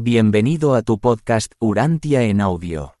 Bienvenido a tu podcast Urantia en audio.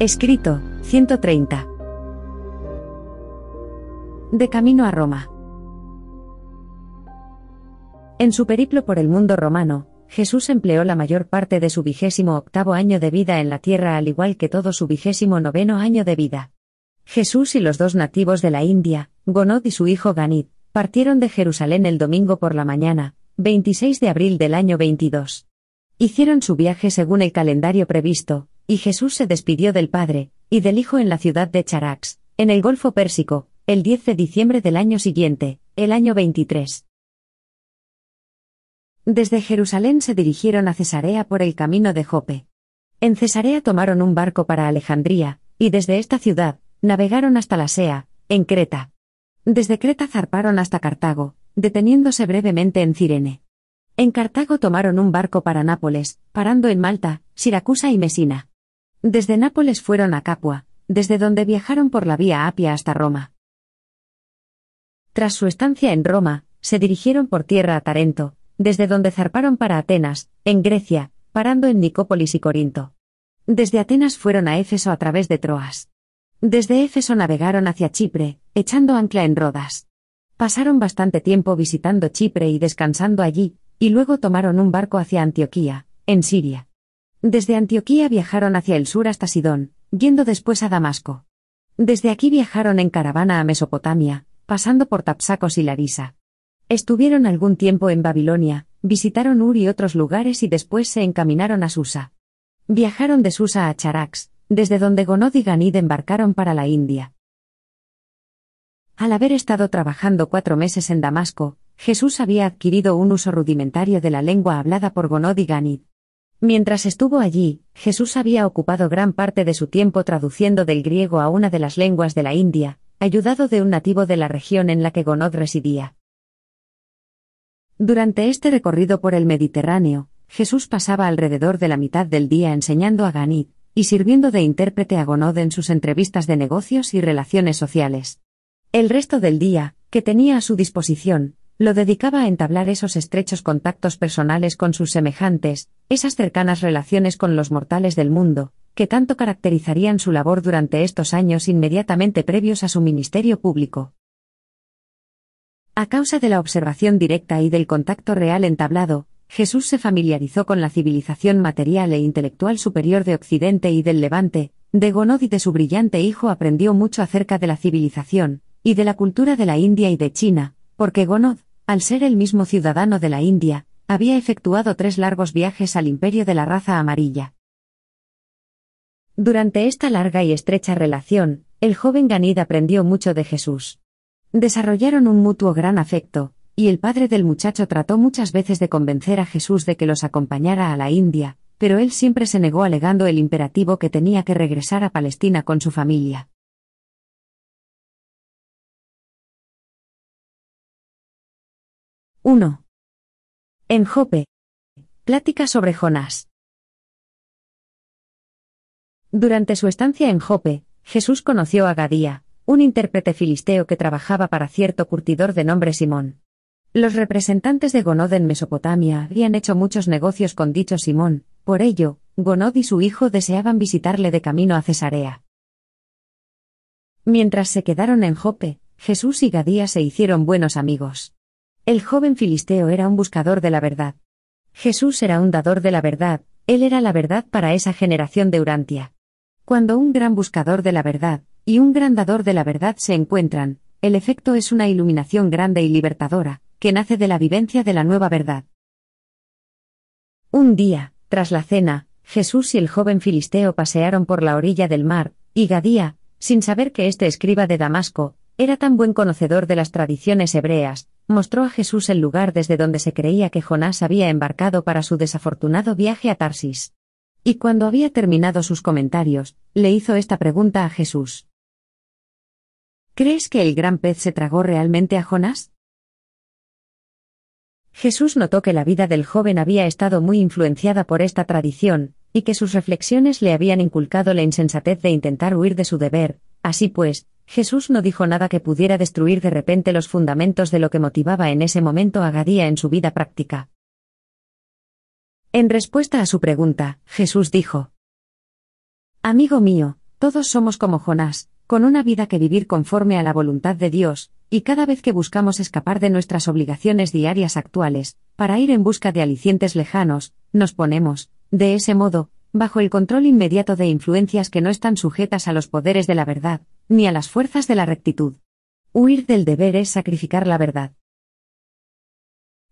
Escrito, 130. De camino a Roma. En su periplo por el mundo romano, Jesús empleó la mayor parte de su vigésimo octavo año de vida en la tierra al igual que todo su vigésimo noveno año de vida. Jesús y los dos nativos de la India, Gonod y su hijo Ganid, partieron de Jerusalén el domingo por la mañana, 26 de abril del año 22. Hicieron su viaje según el calendario previsto, y Jesús se despidió del Padre, y del Hijo en la ciudad de Charax, en el Golfo Pérsico, el 10 de diciembre del año siguiente, el año 23. Desde Jerusalén se dirigieron a Cesarea por el camino de Jope. En Cesarea tomaron un barco para Alejandría, y desde esta ciudad, navegaron hasta la Sea, en Creta. Desde Creta zarparon hasta Cartago, deteniéndose brevemente en Cirene. En Cartago tomaron un barco para Nápoles, parando en Malta, Siracusa y Mesina. Desde Nápoles fueron a Capua, desde donde viajaron por la vía Apia hasta Roma. Tras su estancia en Roma, se dirigieron por tierra a Tarento, desde donde zarparon para Atenas, en Grecia, parando en Nicópolis y Corinto. Desde Atenas fueron a Éfeso a través de Troas. Desde Éfeso navegaron hacia Chipre, echando ancla en Rodas. Pasaron bastante tiempo visitando Chipre y descansando allí, y luego tomaron un barco hacia Antioquía, en Siria. Desde Antioquía viajaron hacia el sur hasta Sidón, yendo después a Damasco. Desde aquí viajaron en caravana a Mesopotamia, pasando por Tapsacos y Larisa. Estuvieron algún tiempo en Babilonia, visitaron Ur y otros lugares y después se encaminaron a Susa. Viajaron de Susa a Charax, desde donde Gonod y Ganid embarcaron para la India. Al haber estado trabajando cuatro meses en Damasco, Jesús había adquirido un uso rudimentario de la lengua hablada por Gonod y Ganid. Mientras estuvo allí, Jesús había ocupado gran parte de su tiempo traduciendo del griego a una de las lenguas de la India, ayudado de un nativo de la región en la que Gonod residía. Durante este recorrido por el Mediterráneo, Jesús pasaba alrededor de la mitad del día enseñando a Ganid, y sirviendo de intérprete a Gonod en sus entrevistas de negocios y relaciones sociales. El resto del día, que tenía a su disposición, lo dedicaba a entablar esos estrechos contactos personales con sus semejantes, esas cercanas relaciones con los mortales del mundo, que tanto caracterizarían su labor durante estos años inmediatamente previos a su ministerio público. A causa de la observación directa y del contacto real entablado, Jesús se familiarizó con la civilización material e intelectual superior de Occidente y del Levante, de Gonod y de su brillante hijo aprendió mucho acerca de la civilización, y de la cultura de la India y de China, porque Gonod, al ser el mismo ciudadano de la India, había efectuado tres largos viajes al imperio de la raza amarilla. Durante esta larga y estrecha relación, el joven Ganid aprendió mucho de Jesús. Desarrollaron un mutuo gran afecto, y el padre del muchacho trató muchas veces de convencer a Jesús de que los acompañara a la India, pero él siempre se negó alegando el imperativo que tenía que regresar a Palestina con su familia. 1. En Jope. Plática sobre Jonás. Durante su estancia en Jope, Jesús conoció a Gadía, un intérprete filisteo que trabajaba para cierto curtidor de nombre Simón. Los representantes de Gonod en Mesopotamia habían hecho muchos negocios con dicho Simón, por ello, Gonod y su hijo deseaban visitarle de camino a Cesarea. Mientras se quedaron en Jope, Jesús y Gadía se hicieron buenos amigos. El joven filisteo era un buscador de la verdad. Jesús era un dador de la verdad, él era la verdad para esa generación de Urantia. Cuando un gran buscador de la verdad, y un gran dador de la verdad se encuentran, el efecto es una iluminación grande y libertadora, que nace de la vivencia de la nueva verdad. Un día, tras la cena, Jesús y el joven filisteo pasearon por la orilla del mar, y Gadía, sin saber que este escriba de Damasco, era tan buen conocedor de las tradiciones hebreas, mostró a Jesús el lugar desde donde se creía que Jonás había embarcado para su desafortunado viaje a Tarsis. Y cuando había terminado sus comentarios, le hizo esta pregunta a Jesús. ¿Crees que el gran pez se tragó realmente a Jonás? Jesús notó que la vida del joven había estado muy influenciada por esta tradición, y que sus reflexiones le habían inculcado la insensatez de intentar huir de su deber, así pues, Jesús no dijo nada que pudiera destruir de repente los fundamentos de lo que motivaba en ese momento a Gadía en su vida práctica. En respuesta a su pregunta, Jesús dijo, Amigo mío, todos somos como Jonás, con una vida que vivir conforme a la voluntad de Dios, y cada vez que buscamos escapar de nuestras obligaciones diarias actuales, para ir en busca de alicientes lejanos, nos ponemos, de ese modo, bajo el control inmediato de influencias que no están sujetas a los poderes de la verdad, ni a las fuerzas de la rectitud. Huir del deber es sacrificar la verdad.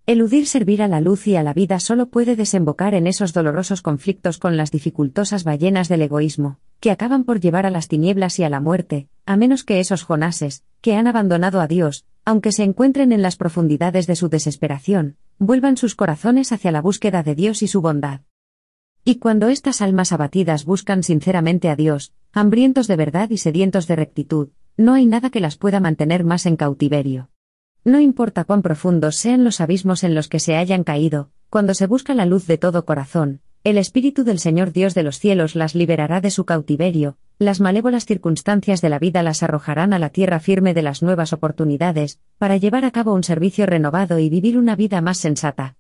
Eludir servir a la luz y a la vida solo puede desembocar en esos dolorosos conflictos con las dificultosas ballenas del egoísmo, que acaban por llevar a las tinieblas y a la muerte, a menos que esos jonases, que han abandonado a Dios, aunque se encuentren en las profundidades de su desesperación, vuelvan sus corazones hacia la búsqueda de Dios y su bondad. Y cuando estas almas abatidas buscan sinceramente a Dios, hambrientos de verdad y sedientos de rectitud, no hay nada que las pueda mantener más en cautiverio. No importa cuán profundos sean los abismos en los que se hayan caído, cuando se busca la luz de todo corazón, el Espíritu del Señor Dios de los cielos las liberará de su cautiverio, las malévolas circunstancias de la vida las arrojarán a la tierra firme de las nuevas oportunidades, para llevar a cabo un servicio renovado y vivir una vida más sensata.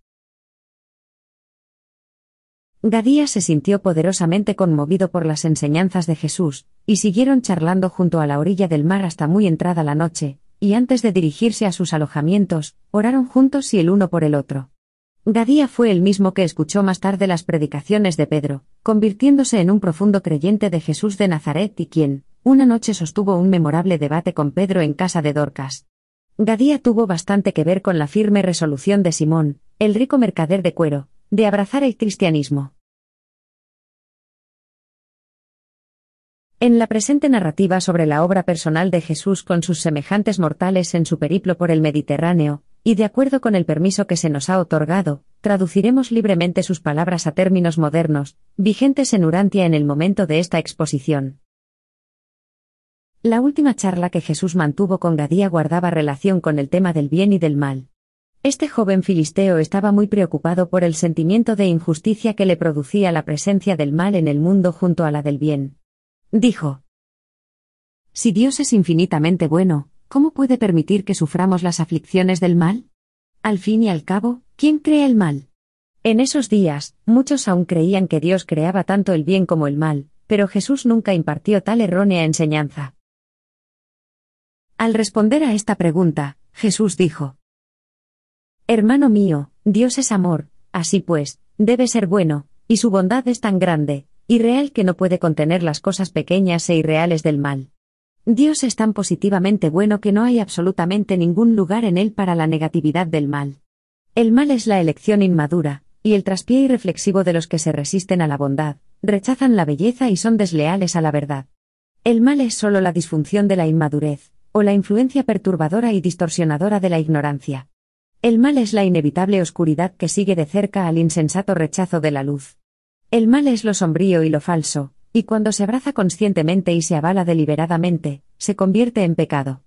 Gadía se sintió poderosamente conmovido por las enseñanzas de Jesús, y siguieron charlando junto a la orilla del mar hasta muy entrada la noche, y antes de dirigirse a sus alojamientos, oraron juntos y el uno por el otro. Gadía fue el mismo que escuchó más tarde las predicaciones de Pedro, convirtiéndose en un profundo creyente de Jesús de Nazaret y quien, una noche sostuvo un memorable debate con Pedro en casa de Dorcas. Gadía tuvo bastante que ver con la firme resolución de Simón, el rico mercader de cuero, de abrazar el cristianismo. En la presente narrativa sobre la obra personal de Jesús con sus semejantes mortales en su periplo por el Mediterráneo, y de acuerdo con el permiso que se nos ha otorgado, traduciremos libremente sus palabras a términos modernos, vigentes en Urantia en el momento de esta exposición. La última charla que Jesús mantuvo con Gadía guardaba relación con el tema del bien y del mal. Este joven filisteo estaba muy preocupado por el sentimiento de injusticia que le producía la presencia del mal en el mundo junto a la del bien. Dijo, Si Dios es infinitamente bueno, ¿cómo puede permitir que suframos las aflicciones del mal? Al fin y al cabo, ¿quién crea el mal? En esos días, muchos aún creían que Dios creaba tanto el bien como el mal, pero Jesús nunca impartió tal errónea enseñanza. Al responder a esta pregunta, Jesús dijo, Hermano mío, Dios es amor, así pues, debe ser bueno, y su bondad es tan grande, y real que no puede contener las cosas pequeñas e irreales del mal. Dios es tan positivamente bueno que no hay absolutamente ningún lugar en él para la negatividad del mal. El mal es la elección inmadura, y el traspié irreflexivo de los que se resisten a la bondad, rechazan la belleza y son desleales a la verdad. El mal es solo la disfunción de la inmadurez, o la influencia perturbadora y distorsionadora de la ignorancia. El mal es la inevitable oscuridad que sigue de cerca al insensato rechazo de la luz. El mal es lo sombrío y lo falso, y cuando se abraza conscientemente y se avala deliberadamente, se convierte en pecado.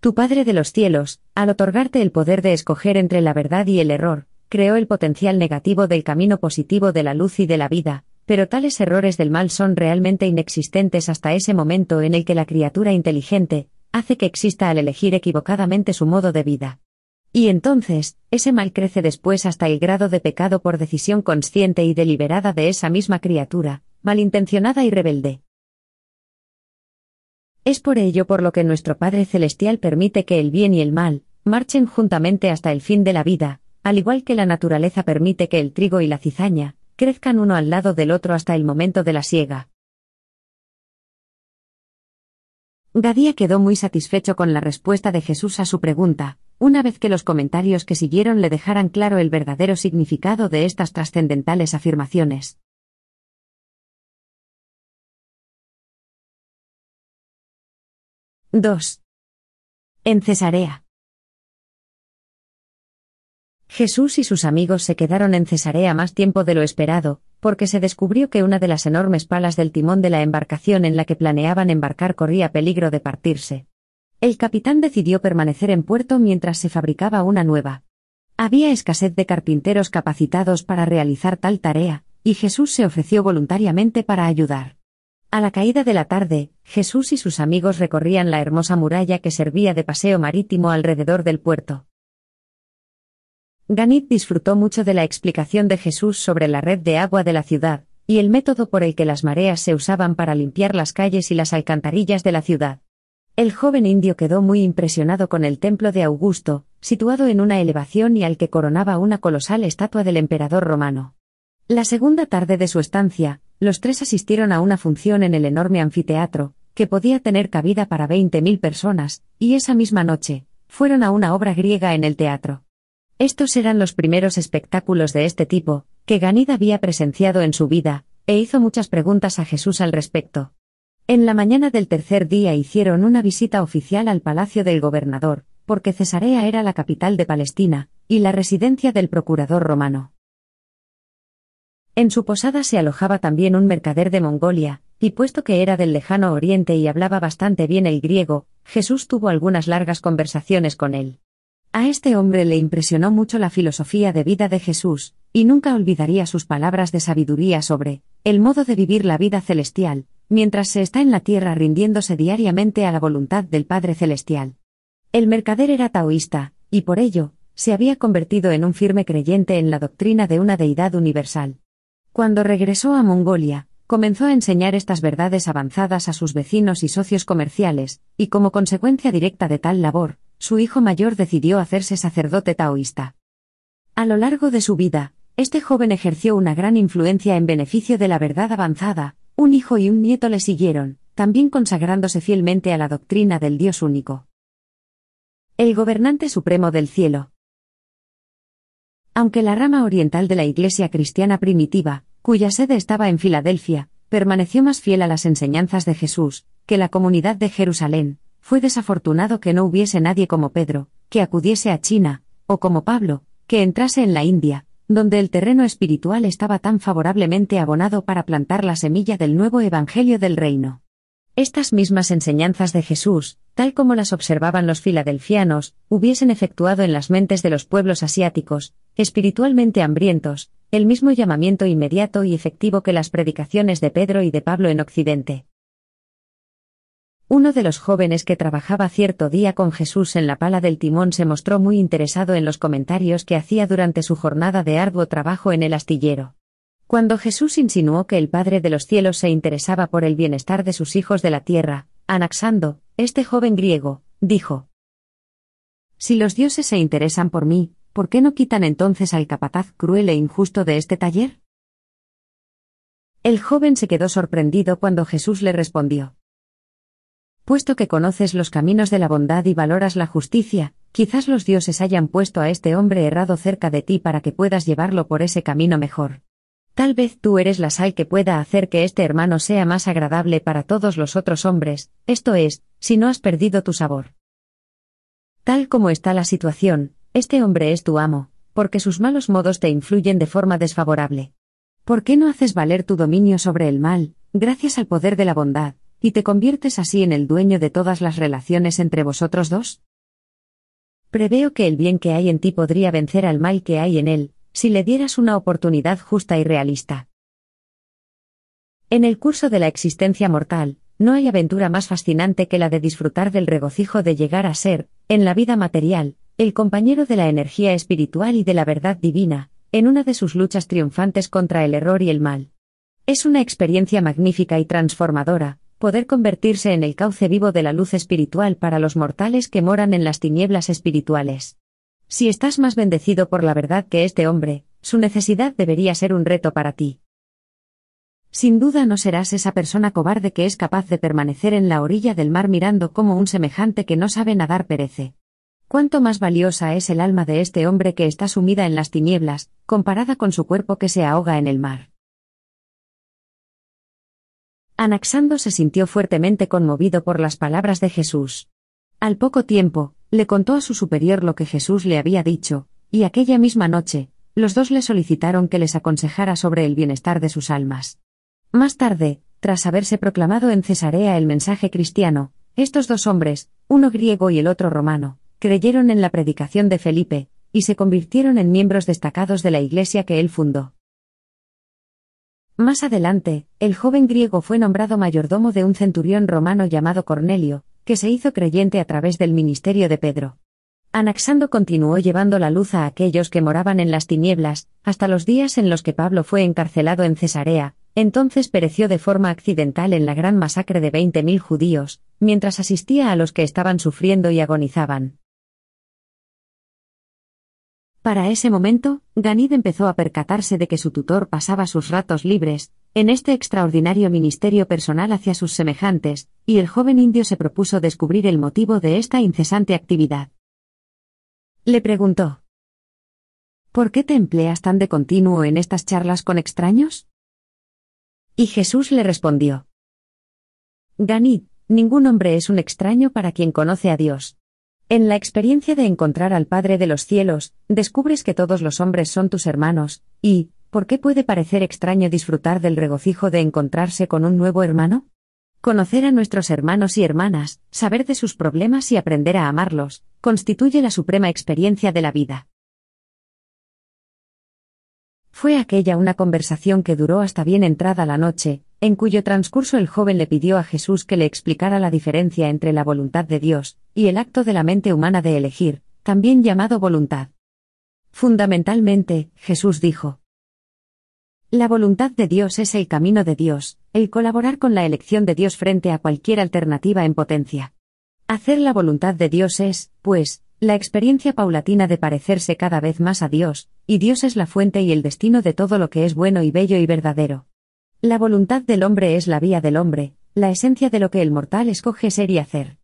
Tu Padre de los cielos, al otorgarte el poder de escoger entre la verdad y el error, creó el potencial negativo del camino positivo de la luz y de la vida, pero tales errores del mal son realmente inexistentes hasta ese momento en el que la criatura inteligente, hace que exista al elegir equivocadamente su modo de vida. Y entonces, ese mal crece después hasta el grado de pecado por decisión consciente y deliberada de esa misma criatura, malintencionada y rebelde. Es por ello por lo que nuestro Padre Celestial permite que el bien y el mal, marchen juntamente hasta el fin de la vida, al igual que la naturaleza permite que el trigo y la cizaña, crezcan uno al lado del otro hasta el momento de la siega. Gadía quedó muy satisfecho con la respuesta de Jesús a su pregunta, una vez que los comentarios que siguieron le dejaran claro el verdadero significado de estas trascendentales afirmaciones. —2. En Cesarea. Jesús y sus amigos se quedaron en Cesarea más tiempo de lo esperado, porque se descubrió que una de las enormes palas del timón de la embarcación en la que planeaban embarcar corría peligro de partirse. El capitán decidió permanecer en puerto mientras se fabricaba una nueva. Había escasez de carpinteros capacitados para realizar tal tarea, y Jesús se ofreció voluntariamente para ayudar. A la caída de la tarde, Jesús y sus amigos recorrían la hermosa muralla que servía de paseo marítimo alrededor del puerto. Ganit disfrutó mucho de la explicación de Jesús sobre la red de agua de la ciudad, y el método por el que las mareas se usaban para limpiar las calles y las alcantarillas de la ciudad. El joven indio quedó muy impresionado con el templo de Augusto, situado en una elevación y al que coronaba una colosal estatua del emperador romano. La segunda tarde de su estancia, los tres asistieron a una función en el enorme anfiteatro, que podía tener cabida para veinte mil personas, y esa misma noche, fueron a una obra griega en el teatro. Estos eran los primeros espectáculos de este tipo, que Ganid había presenciado en su vida, e hizo muchas preguntas a Jesús al respecto. En la mañana del tercer día hicieron una visita oficial al palacio del gobernador, porque Cesarea era la capital de Palestina, y la residencia del procurador romano. En su posada se alojaba también un mercader de Mongolia, y puesto que era del lejano oriente y hablaba bastante bien el griego, Jesús tuvo algunas largas conversaciones con él. A este hombre le impresionó mucho la filosofía de vida de Jesús, y nunca olvidaría sus palabras de sabiduría sobre el modo de vivir la vida celestial, mientras se está en la tierra rindiéndose diariamente a la voluntad del Padre Celestial. El mercader era taoísta, y por ello, se había convertido en un firme creyente en la doctrina de una deidad universal. Cuando regresó a Mongolia, comenzó a enseñar estas verdades avanzadas a sus vecinos y socios comerciales, y como consecuencia directa de tal labor, su hijo mayor decidió hacerse sacerdote taoísta. A lo largo de su vida, este joven ejerció una gran influencia en beneficio de la verdad avanzada, un hijo y un nieto le siguieron, también consagrándose fielmente a la doctrina del Dios único. El gobernante supremo del cielo. Aunque la rama oriental de la Iglesia cristiana primitiva, cuya sede estaba en Filadelfia, permaneció más fiel a las enseñanzas de Jesús, que la comunidad de Jerusalén, fue desafortunado que no hubiese nadie como Pedro, que acudiese a China, o como Pablo, que entrase en la India, donde el terreno espiritual estaba tan favorablemente abonado para plantar la semilla del nuevo Evangelio del Reino. Estas mismas enseñanzas de Jesús, tal como las observaban los filadelfianos, hubiesen efectuado en las mentes de los pueblos asiáticos, espiritualmente hambrientos, el mismo llamamiento inmediato y efectivo que las predicaciones de Pedro y de Pablo en Occidente. Uno de los jóvenes que trabajaba cierto día con Jesús en la pala del timón se mostró muy interesado en los comentarios que hacía durante su jornada de arduo trabajo en el astillero. Cuando Jesús insinuó que el Padre de los cielos se interesaba por el bienestar de sus hijos de la tierra, Anaxando, este joven griego, dijo, Si los dioses se interesan por mí, ¿por qué no quitan entonces al capataz cruel e injusto de este taller? El joven se quedó sorprendido cuando Jesús le respondió, Puesto que conoces los caminos de la bondad y valoras la justicia, quizás los dioses hayan puesto a este hombre errado cerca de ti para que puedas llevarlo por ese camino mejor. Tal vez tú eres la sal que pueda hacer que este hermano sea más agradable para todos los otros hombres, esto es, si no has perdido tu sabor. Tal como está la situación, este hombre es tu amo, porque sus malos modos te influyen de forma desfavorable. ¿Por qué no haces valer tu dominio sobre el mal, gracias al poder de la bondad, y te conviertes así en el dueño de todas las relaciones entre vosotros dos? Preveo que el bien que hay en ti podría vencer al mal que hay en él, si le dieras una oportunidad justa y realista. En el curso de la existencia mortal, no hay aventura más fascinante que la de disfrutar del regocijo de llegar a ser, en la vida material, el compañero de la energía espiritual y de la verdad divina, en una de sus luchas triunfantes contra el error y el mal. Es una experiencia magnífica y transformadora, poder convertirse en el cauce vivo de la luz espiritual para los mortales que moran en las tinieblas espirituales. Si estás más bendecido por la verdad que este hombre, su necesidad debería ser un reto para ti. Sin duda no serás esa persona cobarde que es capaz de permanecer en la orilla del mar mirando como un semejante que no sabe nadar perece. Cuánto más valiosa es el alma de este hombre que está sumida en las tinieblas, comparada con su cuerpo que se ahoga en el mar. Anaxando se sintió fuertemente conmovido por las palabras de Jesús. Al poco tiempo, le contó a su superior lo que Jesús le había dicho, y aquella misma noche, los dos le solicitaron que les aconsejara sobre el bienestar de sus almas. Más tarde, tras haberse proclamado en Cesarea el mensaje cristiano, estos dos hombres, uno griego y el otro romano, creyeron en la predicación de Felipe, y se convirtieron en miembros destacados de la iglesia que él fundó. Más adelante, el joven griego fue nombrado mayordomo de un centurión romano llamado Cornelio, que se hizo creyente a través del ministerio de Pedro. Anaxando continuó llevando la luz a aquellos que moraban en las tinieblas, hasta los días en los que Pablo fue encarcelado en Cesarea, entonces pereció de forma accidental en la gran masacre de veinte mil judíos, mientras asistía a los que estaban sufriendo y agonizaban. Para ese momento, Ganid empezó a percatarse de que su tutor pasaba sus ratos libres, en este extraordinario ministerio personal hacia sus semejantes, y el joven indio se propuso descubrir el motivo de esta incesante actividad. Le preguntó. ¿Por qué te empleas tan de continuo en estas charlas con extraños? Y Jesús le respondió. Ganid, ningún hombre es un extraño para quien conoce a Dios. En la experiencia de encontrar al Padre de los cielos, descubres que todos los hombres son tus hermanos, y, ¿por qué puede parecer extraño disfrutar del regocijo de encontrarse con un nuevo hermano? Conocer a nuestros hermanos y hermanas, saber de sus problemas y aprender a amarlos, constituye la suprema experiencia de la vida. Fue aquella una conversación que duró hasta bien entrada la noche, en cuyo transcurso el joven le pidió a Jesús que le explicara la diferencia entre la voluntad de Dios y el acto de la mente humana de elegir, también llamado voluntad. Fundamentalmente, Jesús dijo, La voluntad de Dios es el camino de Dios, el colaborar con la elección de Dios frente a cualquier alternativa en potencia. Hacer la voluntad de Dios es, pues, la experiencia paulatina de parecerse cada vez más a Dios, y Dios es la fuente y el destino de todo lo que es bueno y bello y verdadero. La voluntad del hombre es la vía del hombre, la esencia de lo que el mortal escoge ser y hacer.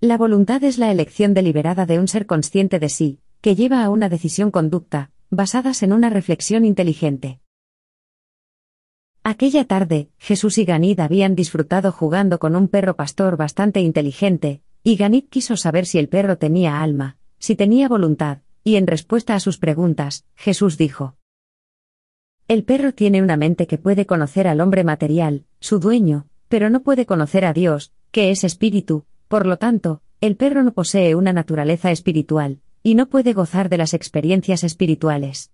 La voluntad es la elección deliberada de un ser consciente de sí, que lleva a una decisión conducta, basadas en una reflexión inteligente. Aquella tarde, Jesús y Ganid habían disfrutado jugando con un perro pastor bastante inteligente, y Ganid quiso saber si el perro tenía alma, si tenía voluntad, y en respuesta a sus preguntas, Jesús dijo, El perro tiene una mente que puede conocer al hombre material, su dueño, pero no puede conocer a Dios, que es espíritu, por lo tanto, el perro no posee una naturaleza espiritual, y no puede gozar de las experiencias espirituales.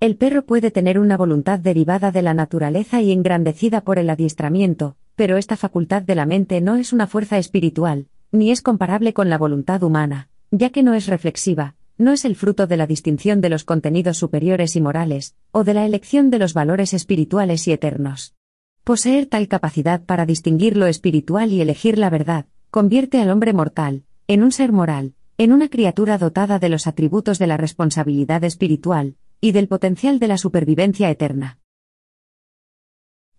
El perro puede tener una voluntad derivada de la naturaleza y engrandecida por el adiestramiento, pero esta facultad de la mente no es una fuerza espiritual, ni es comparable con la voluntad humana, ya que no es reflexiva, no es el fruto de la distinción de los contenidos superiores y morales, o de la elección de los valores espirituales y eternos. Poseer tal capacidad para distinguir lo espiritual y elegir la verdad, convierte al hombre mortal, en un ser moral, en una criatura dotada de los atributos de la responsabilidad espiritual, y del potencial de la supervivencia eterna.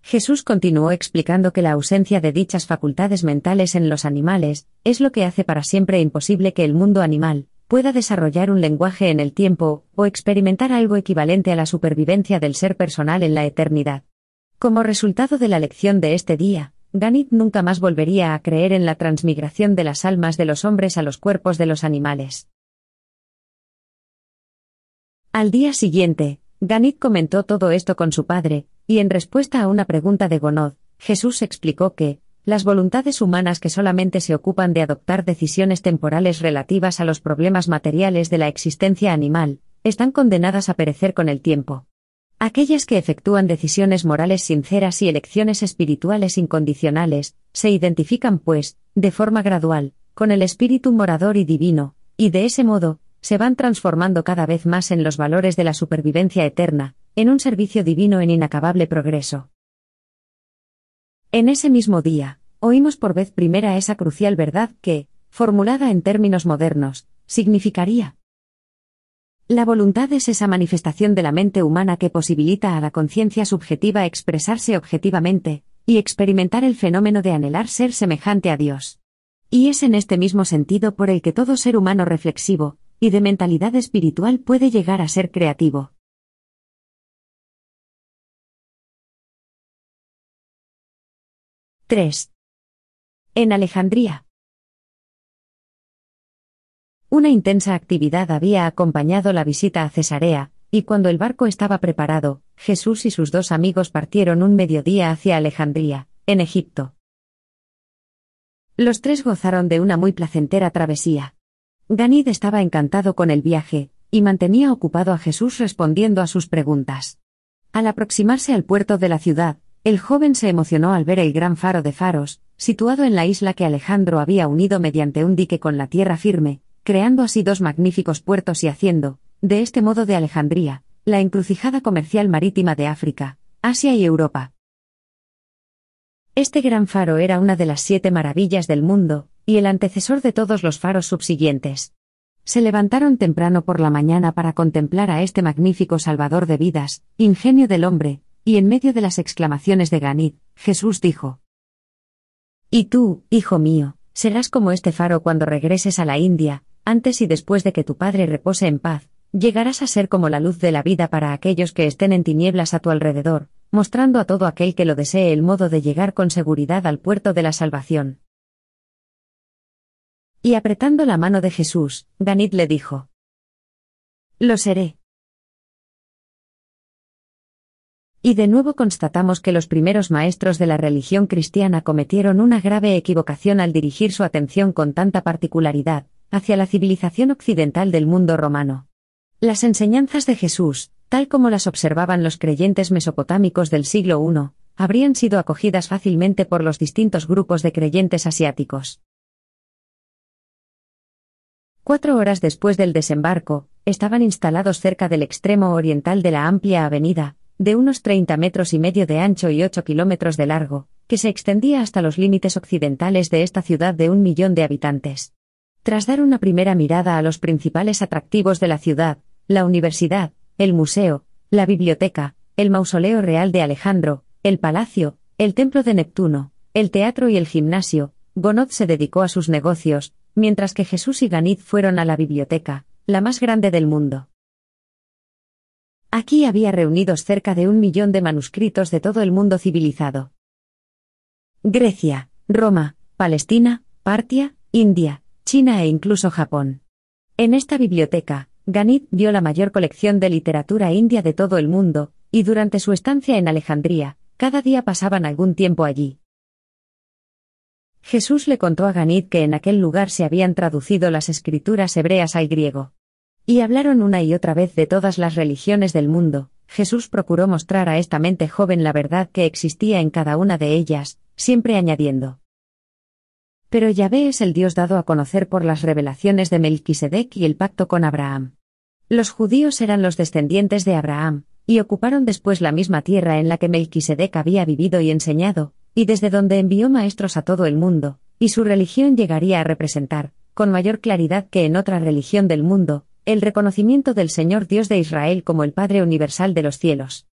Jesús continuó explicando que la ausencia de dichas facultades mentales en los animales es lo que hace para siempre imposible que el mundo animal pueda desarrollar un lenguaje en el tiempo o experimentar algo equivalente a la supervivencia del ser personal en la eternidad. Como resultado de la lección de este día, Ganit nunca más volvería a creer en la transmigración de las almas de los hombres a los cuerpos de los animales. Al día siguiente, Ganit comentó todo esto con su padre, y en respuesta a una pregunta de Gonod, Jesús explicó que, las voluntades humanas que solamente se ocupan de adoptar decisiones temporales relativas a los problemas materiales de la existencia animal, están condenadas a perecer con el tiempo. Aquellas que efectúan decisiones morales sinceras y elecciones espirituales incondicionales, se identifican, pues, de forma gradual, con el espíritu morador y divino, y de ese modo, se van transformando cada vez más en los valores de la supervivencia eterna, en un servicio divino en inacabable progreso. En ese mismo día, oímos por vez primera esa crucial verdad que, formulada en términos modernos, significaría La voluntad es esa manifestación de la mente humana que posibilita a la conciencia subjetiva expresarse objetivamente, y experimentar el fenómeno de anhelar ser semejante a Dios. Y es en este mismo sentido por el que todo ser humano reflexivo, y de mentalidad espiritual puede llegar a ser creativo. —3. En Alejandría. Una intensa actividad había acompañado la visita a Cesarea, y cuando el barco estaba preparado, Jesús y sus dos amigos partieron un mediodía hacia Alejandría, en Egipto. Los tres gozaron de una muy placentera travesía. Ganid estaba encantado con el viaje, y mantenía ocupado a Jesús respondiendo a sus preguntas. Al aproximarse al puerto de la ciudad, el joven se emocionó al ver el gran faro de faros, situado en la isla que Alejandro había unido mediante un dique con la tierra firme, creando así dos magníficos puertos y haciendo, de este modo de Alejandría, la encrucijada comercial marítima de África, Asia y Europa. Este gran faro era una de las siete maravillas del mundo, y el antecesor de todos los faros subsiguientes. Se levantaron temprano por la mañana para contemplar a este magnífico salvador de vidas, ingenio del hombre, y en medio de las exclamaciones de Ganid, Jesús dijo, Y tú, hijo mío, serás como este faro cuando regreses a la India, antes y después de que tu Padre repose en paz, llegarás a ser como la luz de la vida para aquellos que estén en tinieblas a tu alrededor, mostrando a todo aquel que lo desee el modo de llegar con seguridad al puerto de la salvación. Y apretando la mano de Jesús, Ganit le dijo, Lo seré. Y de nuevo constatamos que los primeros maestros de la religión cristiana cometieron una grave equivocación al dirigir su atención con tanta particularidad, hacia la civilización occidental del mundo romano. Las enseñanzas de Jesús, tal como las observaban los creyentes mesopotámicos del siglo I, habrían sido acogidas fácilmente por los distintos grupos de creyentes asiáticos. Cuatro horas después del desembarco, estaban instalados cerca del extremo oriental de la amplia avenida, de unos 30 metros y medio de ancho y 8 kilómetros de largo, que se extendía hasta los límites occidentales de esta ciudad de un millón de habitantes. Tras dar una primera mirada a los principales atractivos de la ciudad, la universidad, el museo, la biblioteca, el mausoleo real de Alejandro, el palacio, el templo de Neptuno, el teatro y el gimnasio, Gonod se dedicó a sus negocios, mientras que Jesús y Ganid fueron a la biblioteca, la más grande del mundo. Aquí había reunidos cerca de un millón de manuscritos de todo el mundo civilizado. Grecia, Roma, Palestina, Partia, India, China e incluso Japón. En esta biblioteca, Ganit vio la mayor colección de literatura india de todo el mundo, y durante su estancia en Alejandría, cada día pasaban algún tiempo allí. Jesús le contó a Ganit que en aquel lugar se habían traducido las escrituras hebreas al griego. Y hablaron una y otra vez de todas las religiones del mundo. Jesús procuró mostrar a esta mente joven la verdad que existía en cada una de ellas, siempre añadiendo. Pero Yahvé es el Dios dado a conocer por las revelaciones de Melquisedec y el pacto con Abraham. Los judíos eran los descendientes de Abraham, y ocuparon después la misma tierra en la que Melquisedec había vivido y enseñado, y desde donde envió maestros a todo el mundo, y su religión llegaría a representar, con mayor claridad que en otra religión del mundo, el reconocimiento del Señor Dios de Israel como el Padre universal de los cielos.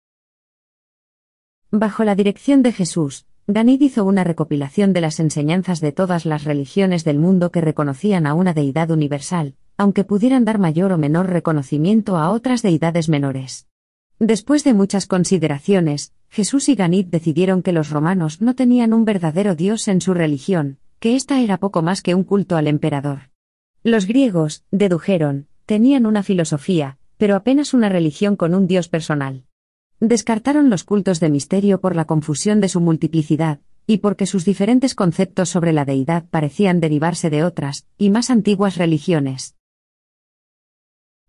Bajo la dirección de Jesús, Ganid hizo una recopilación de las enseñanzas de todas las religiones del mundo que reconocían a una deidad universal, aunque pudieran dar mayor o menor reconocimiento a otras deidades menores. Después de muchas consideraciones, Jesús y Ganid decidieron que los romanos no tenían un verdadero Dios en su religión, que ésta era poco más que un culto al emperador. Los griegos, dedujeron, tenían una filosofía, pero apenas una religión con un Dios personal. Descartaron los cultos de misterio por la confusión de su multiplicidad, y porque sus diferentes conceptos sobre la deidad parecían derivarse de otras, y más antiguas religiones.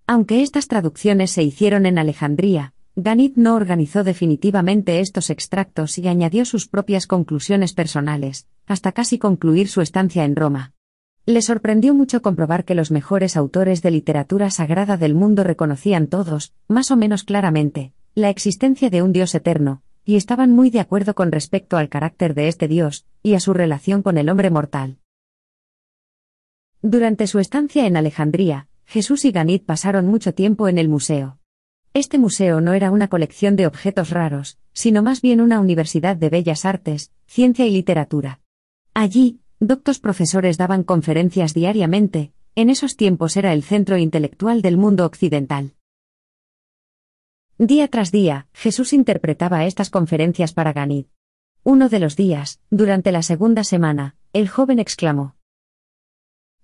Aunque estas traducciones se hicieron en Alejandría, Ganit no organizó definitivamente estos extractos y añadió sus propias conclusiones personales, hasta casi concluir su estancia en Roma. Le sorprendió mucho comprobar que los mejores autores de literatura sagrada del mundo reconocían todos, más o menos claramente, la existencia de un Dios eterno, y estaban muy de acuerdo con respecto al carácter de este Dios, y a su relación con el hombre mortal. Durante su estancia en Alejandría, Jesús y Ganit pasaron mucho tiempo en el museo. Este museo no era una colección de objetos raros, sino más bien una universidad de bellas artes, ciencia y literatura. Allí, doctos profesores daban conferencias diariamente, en esos tiempos era el centro intelectual del mundo occidental. Día tras día, Jesús interpretaba estas conferencias para Ganit. Uno de los días, durante la segunda semana, el joven exclamó.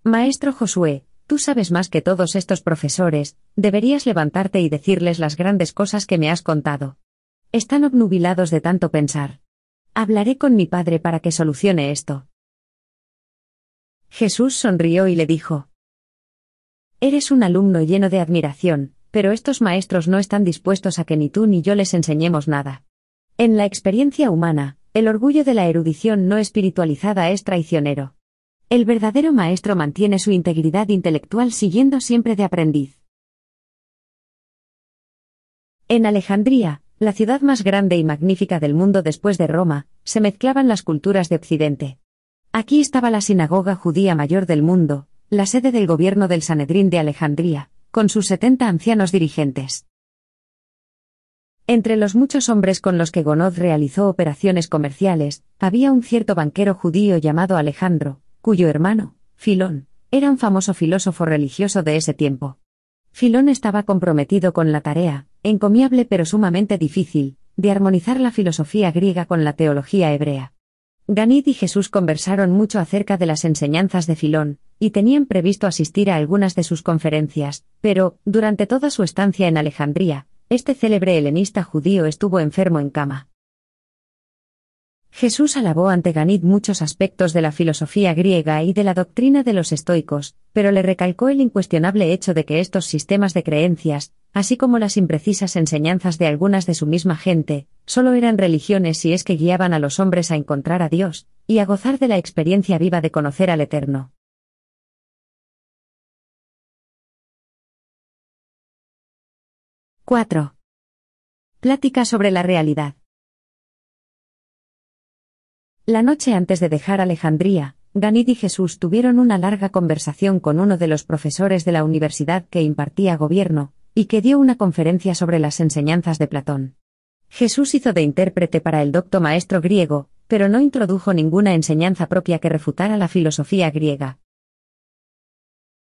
Maestro Josué, tú sabes más que todos estos profesores, deberías levantarte y decirles las grandes cosas que me has contado. Están obnubilados de tanto pensar. Hablaré con mi padre para que solucione esto. Jesús sonrió y le dijo. Eres un alumno lleno de admiración, pero estos maestros no están dispuestos a que ni tú ni yo les enseñemos nada. En la experiencia humana, el orgullo de la erudición no espiritualizada es traicionero. El verdadero maestro mantiene su integridad intelectual siguiendo siempre de aprendiz. En Alejandría, la ciudad más grande y magnífica del mundo después de Roma, se mezclaban las culturas de Occidente. Aquí estaba la sinagoga judía mayor del mundo, la sede del gobierno del Sanedrín de Alejandría, con sus 70 ancianos dirigentes. Entre los muchos hombres con los que Gonod realizó operaciones comerciales, había un cierto banquero judío llamado Alejandro, cuyo hermano, Filón, era un famoso filósofo religioso de ese tiempo. Filón estaba comprometido con la tarea, encomiable pero sumamente difícil, de armonizar la filosofía griega con la teología hebrea. Ganid y Jesús conversaron mucho acerca de las enseñanzas de Filón, y tenían previsto asistir a algunas de sus conferencias, pero, durante toda su estancia en Alejandría, este célebre helenista judío estuvo enfermo en cama. Jesús alabó ante Ganid muchos aspectos de la filosofía griega y de la doctrina de los estoicos, pero le recalcó el incuestionable hecho de que estos sistemas de creencias, así como las imprecisas enseñanzas de algunas de su misma gente, solo eran religiones si es que guiaban a los hombres a encontrar a Dios, y a gozar de la experiencia viva de conocer al Eterno. ¡4! Plática sobre la realidad. La noche antes de dejar Alejandría, Ganid y Jesús tuvieron una larga conversación con uno de los profesores de la universidad que impartía gobierno, y que dio una conferencia sobre las enseñanzas de Platón. Jesús hizo de intérprete para el docto maestro griego, pero no introdujo ninguna enseñanza propia que refutara la filosofía griega.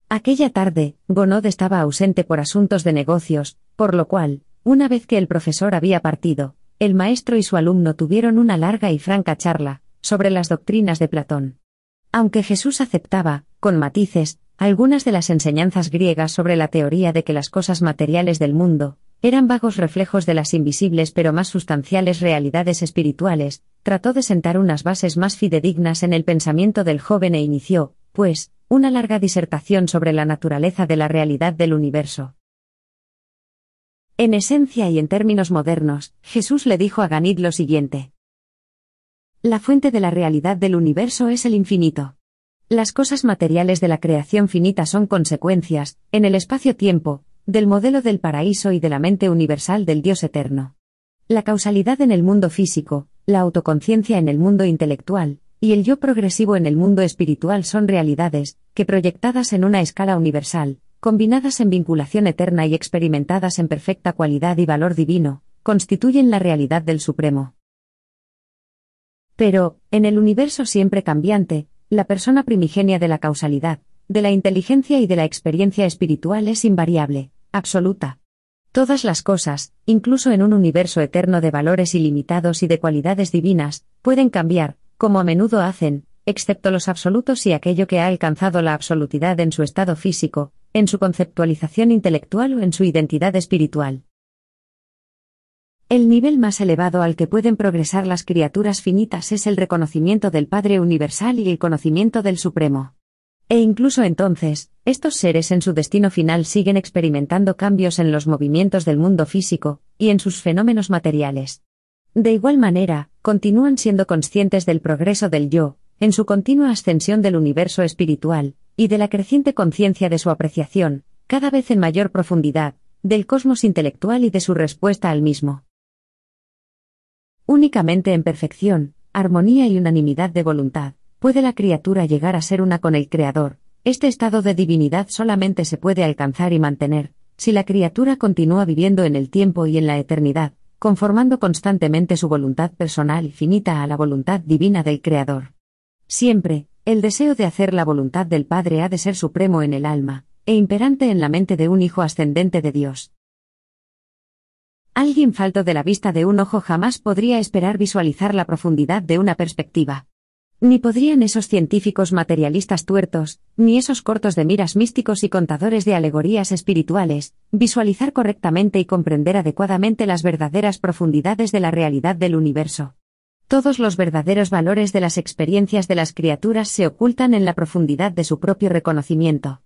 Aquella tarde, Gonod estaba ausente por asuntos de negocios, por lo cual, una vez que el profesor había partido, el maestro y su alumno tuvieron una larga y franca charla, sobre las doctrinas de Platón. Aunque Jesús aceptaba, con matices, algunas de las enseñanzas griegas sobre la teoría de que las cosas materiales del mundo, eran vagos reflejos de las invisibles pero más sustanciales realidades espirituales, trató de sentar unas bases más fidedignas en el pensamiento del joven e inició, pues, una larga disertación sobre la naturaleza de la realidad del universo. En esencia y en términos modernos, Jesús le dijo a Ganid lo siguiente. La fuente de la realidad del universo es el infinito. Las cosas materiales de la creación finita son consecuencias, en el espacio-tiempo, del modelo del paraíso y de la mente universal del Dios eterno. La causalidad en el mundo físico, la autoconciencia en el mundo intelectual, y el yo progresivo en el mundo espiritual son realidades, que proyectadas en una escala universal, combinadas en vinculación eterna y experimentadas en perfecta cualidad y valor divino, constituyen la realidad del Supremo. Pero, en el universo siempre cambiante, la persona primigenia de la causalidad, de la inteligencia y de la experiencia espiritual es invariable, absoluta. Todas las cosas, incluso en un universo eterno de valores ilimitados y de cualidades divinas, pueden cambiar, como a menudo hacen, excepto los absolutos y aquello que ha alcanzado la absolutidad en su estado físico, en su conceptualización intelectual o en su identidad espiritual. El nivel más elevado al que pueden progresar las criaturas finitas es el reconocimiento del Padre Universal y el conocimiento del Supremo. E incluso entonces, estos seres en su destino final siguen experimentando cambios en los movimientos del mundo físico, y en sus fenómenos materiales. De igual manera, continúan siendo conscientes del progreso del yo, en su continua ascensión del universo espiritual, y de la creciente conciencia de su apreciación, cada vez en mayor profundidad, del cosmos intelectual y de su respuesta al mismo. Únicamente en perfección, armonía y unanimidad de voluntad, puede la criatura llegar a ser una con el Creador, Este estado de divinidad solamente se puede alcanzar y mantener, si la criatura continúa viviendo en el tiempo y en la eternidad, conformando constantemente su voluntad personal y finita a la voluntad divina del Creador. Siempre, el deseo de hacer la voluntad del Padre ha de ser supremo en el alma, e imperante en la mente de un Hijo ascendente de Dios. Alguien falto de la vista de un ojo jamás podría esperar visualizar la profundidad de una perspectiva. Ni podrían esos científicos materialistas tuertos, ni esos cortos de miras místicos y contadores de alegorías espirituales, visualizar correctamente y comprender adecuadamente las verdaderas profundidades de la realidad del universo. Todos los verdaderos valores de las experiencias de las criaturas se ocultan en la profundidad de su propio reconocimiento.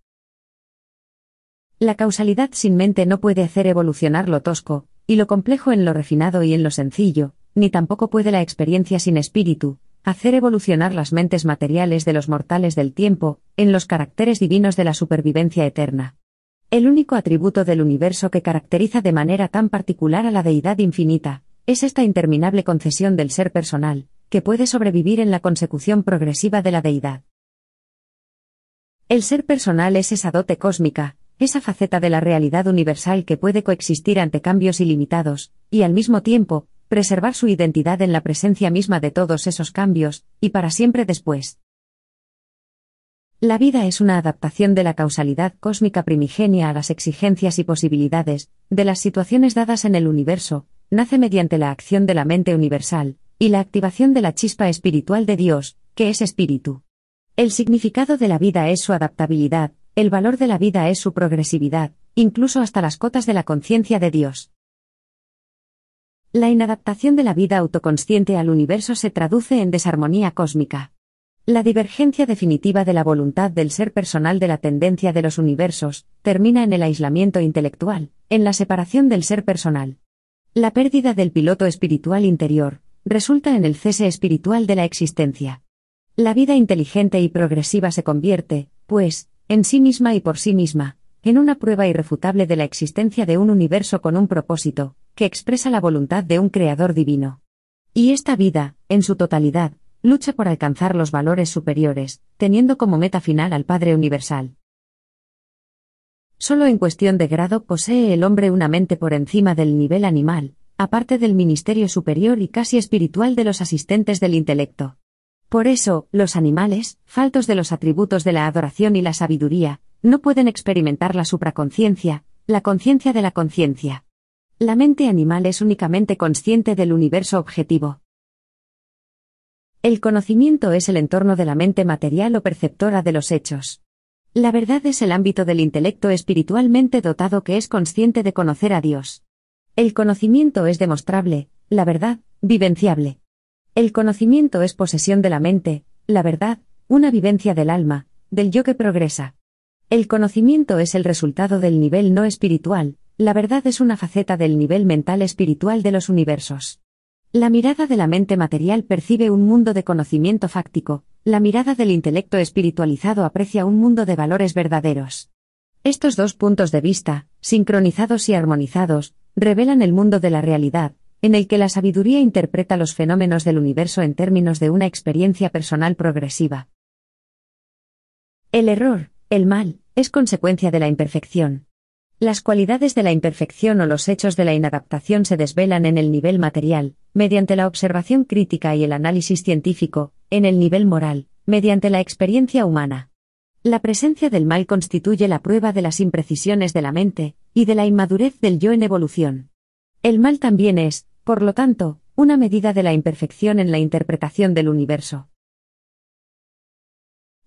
La causalidad sin mente no puede hacer evolucionar lo tosco, y lo complejo en lo refinado y en lo sencillo, ni tampoco puede la experiencia sin espíritu, hacer evolucionar las mentes materiales de los mortales del tiempo, en los caracteres divinos de la supervivencia eterna. El único atributo del universo que caracteriza de manera tan particular a la deidad infinita, es esta interminable concesión del ser personal, que puede sobrevivir en la consecución progresiva de la deidad. El ser personal es esa dote cósmica, esa faceta de la realidad universal que puede coexistir ante cambios ilimitados, y al mismo tiempo, preservar su identidad en la presencia misma de todos esos cambios, y para siempre después. La vida es una adaptación de la causalidad cósmica primigenia a las exigencias y posibilidades, de las situaciones dadas en el universo, nace mediante la acción de la mente universal, y la activación de la chispa espiritual de Dios, que es espíritu. El significado de la vida es su adaptabilidad, el valor de la vida es su progresividad, incluso hasta las cotas de la conciencia de Dios. La inadaptación de la vida autoconsciente al universo se traduce en desarmonía cósmica. La divergencia definitiva de la voluntad del ser personal de la tendencia de los universos termina en el aislamiento intelectual, en la separación del ser personal. La pérdida del piloto espiritual interior resulta en el cese espiritual de la existencia. La vida inteligente y progresiva se convierte, pues, en sí misma y por sí misma, en una prueba irrefutable de la existencia de un universo con un propósito, que expresa la voluntad de un Creador divino. Y esta vida, en su totalidad, lucha por alcanzar los valores superiores, teniendo como meta final al Padre Universal. Solo en cuestión de grado posee el hombre una mente por encima del nivel animal, aparte del ministerio superior y casi espiritual de los asistentes del intelecto. Por eso, los animales, faltos de los atributos de la adoración y la sabiduría, no pueden experimentar la supraconciencia, la conciencia de la conciencia. La mente animal es únicamente consciente del universo objetivo. El conocimiento es el entorno de la mente material o perceptora de los hechos. La verdad es el ámbito del intelecto espiritualmente dotado que es consciente de conocer a Dios. El conocimiento es demostrable, la verdad, vivenciable. El conocimiento es posesión de la mente, la verdad, una vivencia del alma, del yo que progresa. El conocimiento es el resultado del nivel no espiritual, la verdad es una faceta del nivel mental espiritual de los universos. La mirada de la mente material percibe un mundo de conocimiento fáctico, la mirada del intelecto espiritualizado aprecia un mundo de valores verdaderos. Estos dos puntos de vista, sincronizados y armonizados, revelan el mundo de la realidad, en el que la sabiduría interpreta los fenómenos del universo en términos de una experiencia personal progresiva. El error, el mal, es consecuencia de la imperfección. Las cualidades de la imperfección o los hechos de la inadaptación se desvelan en el nivel material, mediante la observación crítica y el análisis científico, en el nivel moral, mediante la experiencia humana. La presencia del mal constituye la prueba de las imprecisiones de la mente, y de la inmadurez del yo en evolución. El mal también es, por lo tanto, una medida de la imperfección en la interpretación del universo.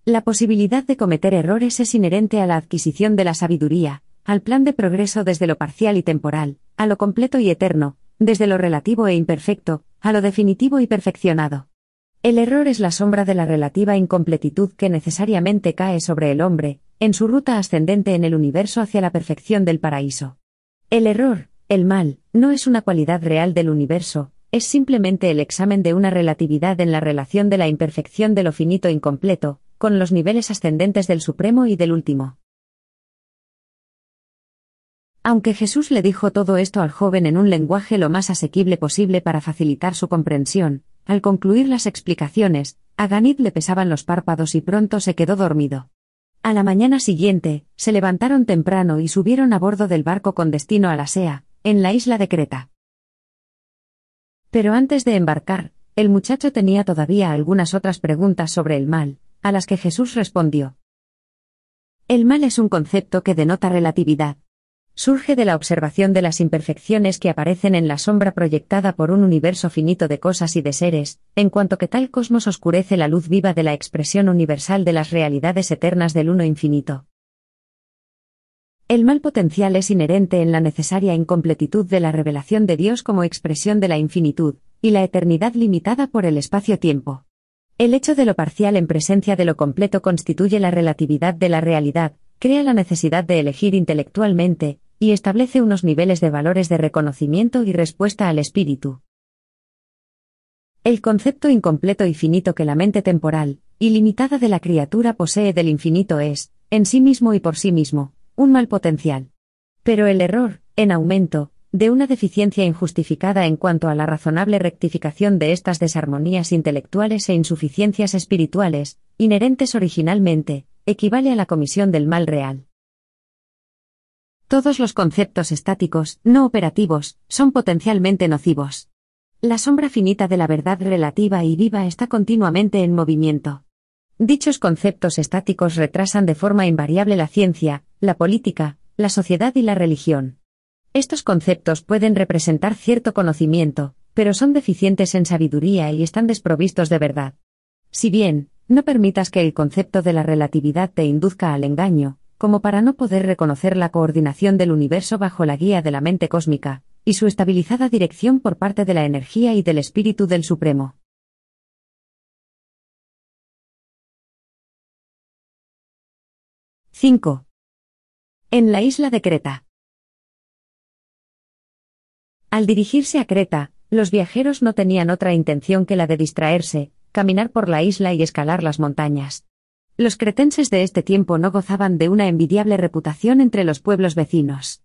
La posibilidad de cometer errores es inherente a la adquisición de la sabiduría, al plan de progreso desde lo parcial y temporal, a lo completo y eterno, desde lo relativo e imperfecto, a lo definitivo y perfeccionado. El error es la sombra de la relativa incompletitud que necesariamente cae sobre el hombre, en su ruta ascendente en el universo hacia la perfección del paraíso. El error, el mal, no es una cualidad real del universo, es simplemente el examen de una relatividad en la relación de la imperfección de lo finito incompleto, con los niveles ascendentes del Supremo y del Último. Aunque Jesús le dijo todo esto al joven en un lenguaje lo más asequible posible para facilitar su comprensión, al concluir las explicaciones, a Ganit le pesaban los párpados y pronto se quedó dormido. A la mañana siguiente, se levantaron temprano y subieron a bordo del barco con destino a la Sea, en la isla de Creta. Pero antes de embarcar, el muchacho tenía todavía algunas otras preguntas sobre el mal, a las que Jesús respondió. El mal es un concepto que denota relatividad. Surge de la observación de las imperfecciones que aparecen en la sombra proyectada por un universo finito de cosas y de seres, en cuanto que tal cosmos oscurece la luz viva de la expresión universal de las realidades eternas del uno infinito. El mal potencial es inherente en la necesaria incompletitud de la revelación de Dios como expresión de la infinitud, y la eternidad limitada por el espacio-tiempo. El hecho de lo parcial en presencia de lo completo constituye la relatividad de la realidad, crea la necesidad de elegir intelectualmente, y establece unos niveles de valores de reconocimiento y respuesta al espíritu. El concepto incompleto y finito que la mente temporal, ilimitada de la criatura posee del infinito es, en sí mismo y por sí mismo, un mal potencial. Pero el error, en aumento, de una deficiencia injustificada en cuanto a la razonable rectificación de estas desarmonías intelectuales e insuficiencias espirituales, inherentes originalmente, equivale a la comisión del mal real. Todos los conceptos estáticos, no operativos, son potencialmente nocivos. La sombra finita de la verdad relativa y viva está continuamente en movimiento. Dichos conceptos estáticos retrasan de forma invariable la ciencia, la política, la sociedad y la religión. Estos conceptos pueden representar cierto conocimiento, pero son deficientes en sabiduría y están desprovistos de verdad. Si bien, no permitas que el concepto de la relatividad te induzca al engaño, como para no poder reconocer la coordinación del universo bajo la guía de la mente cósmica, y su estabilizada dirección por parte de la energía y del espíritu del Supremo. —5. En la isla de Creta. Al dirigirse a Creta, los viajeros no tenían otra intención que la de distraerse, caminar por la isla y escalar las montañas. Los cretenses de este tiempo no gozaban de una envidiable reputación entre los pueblos vecinos.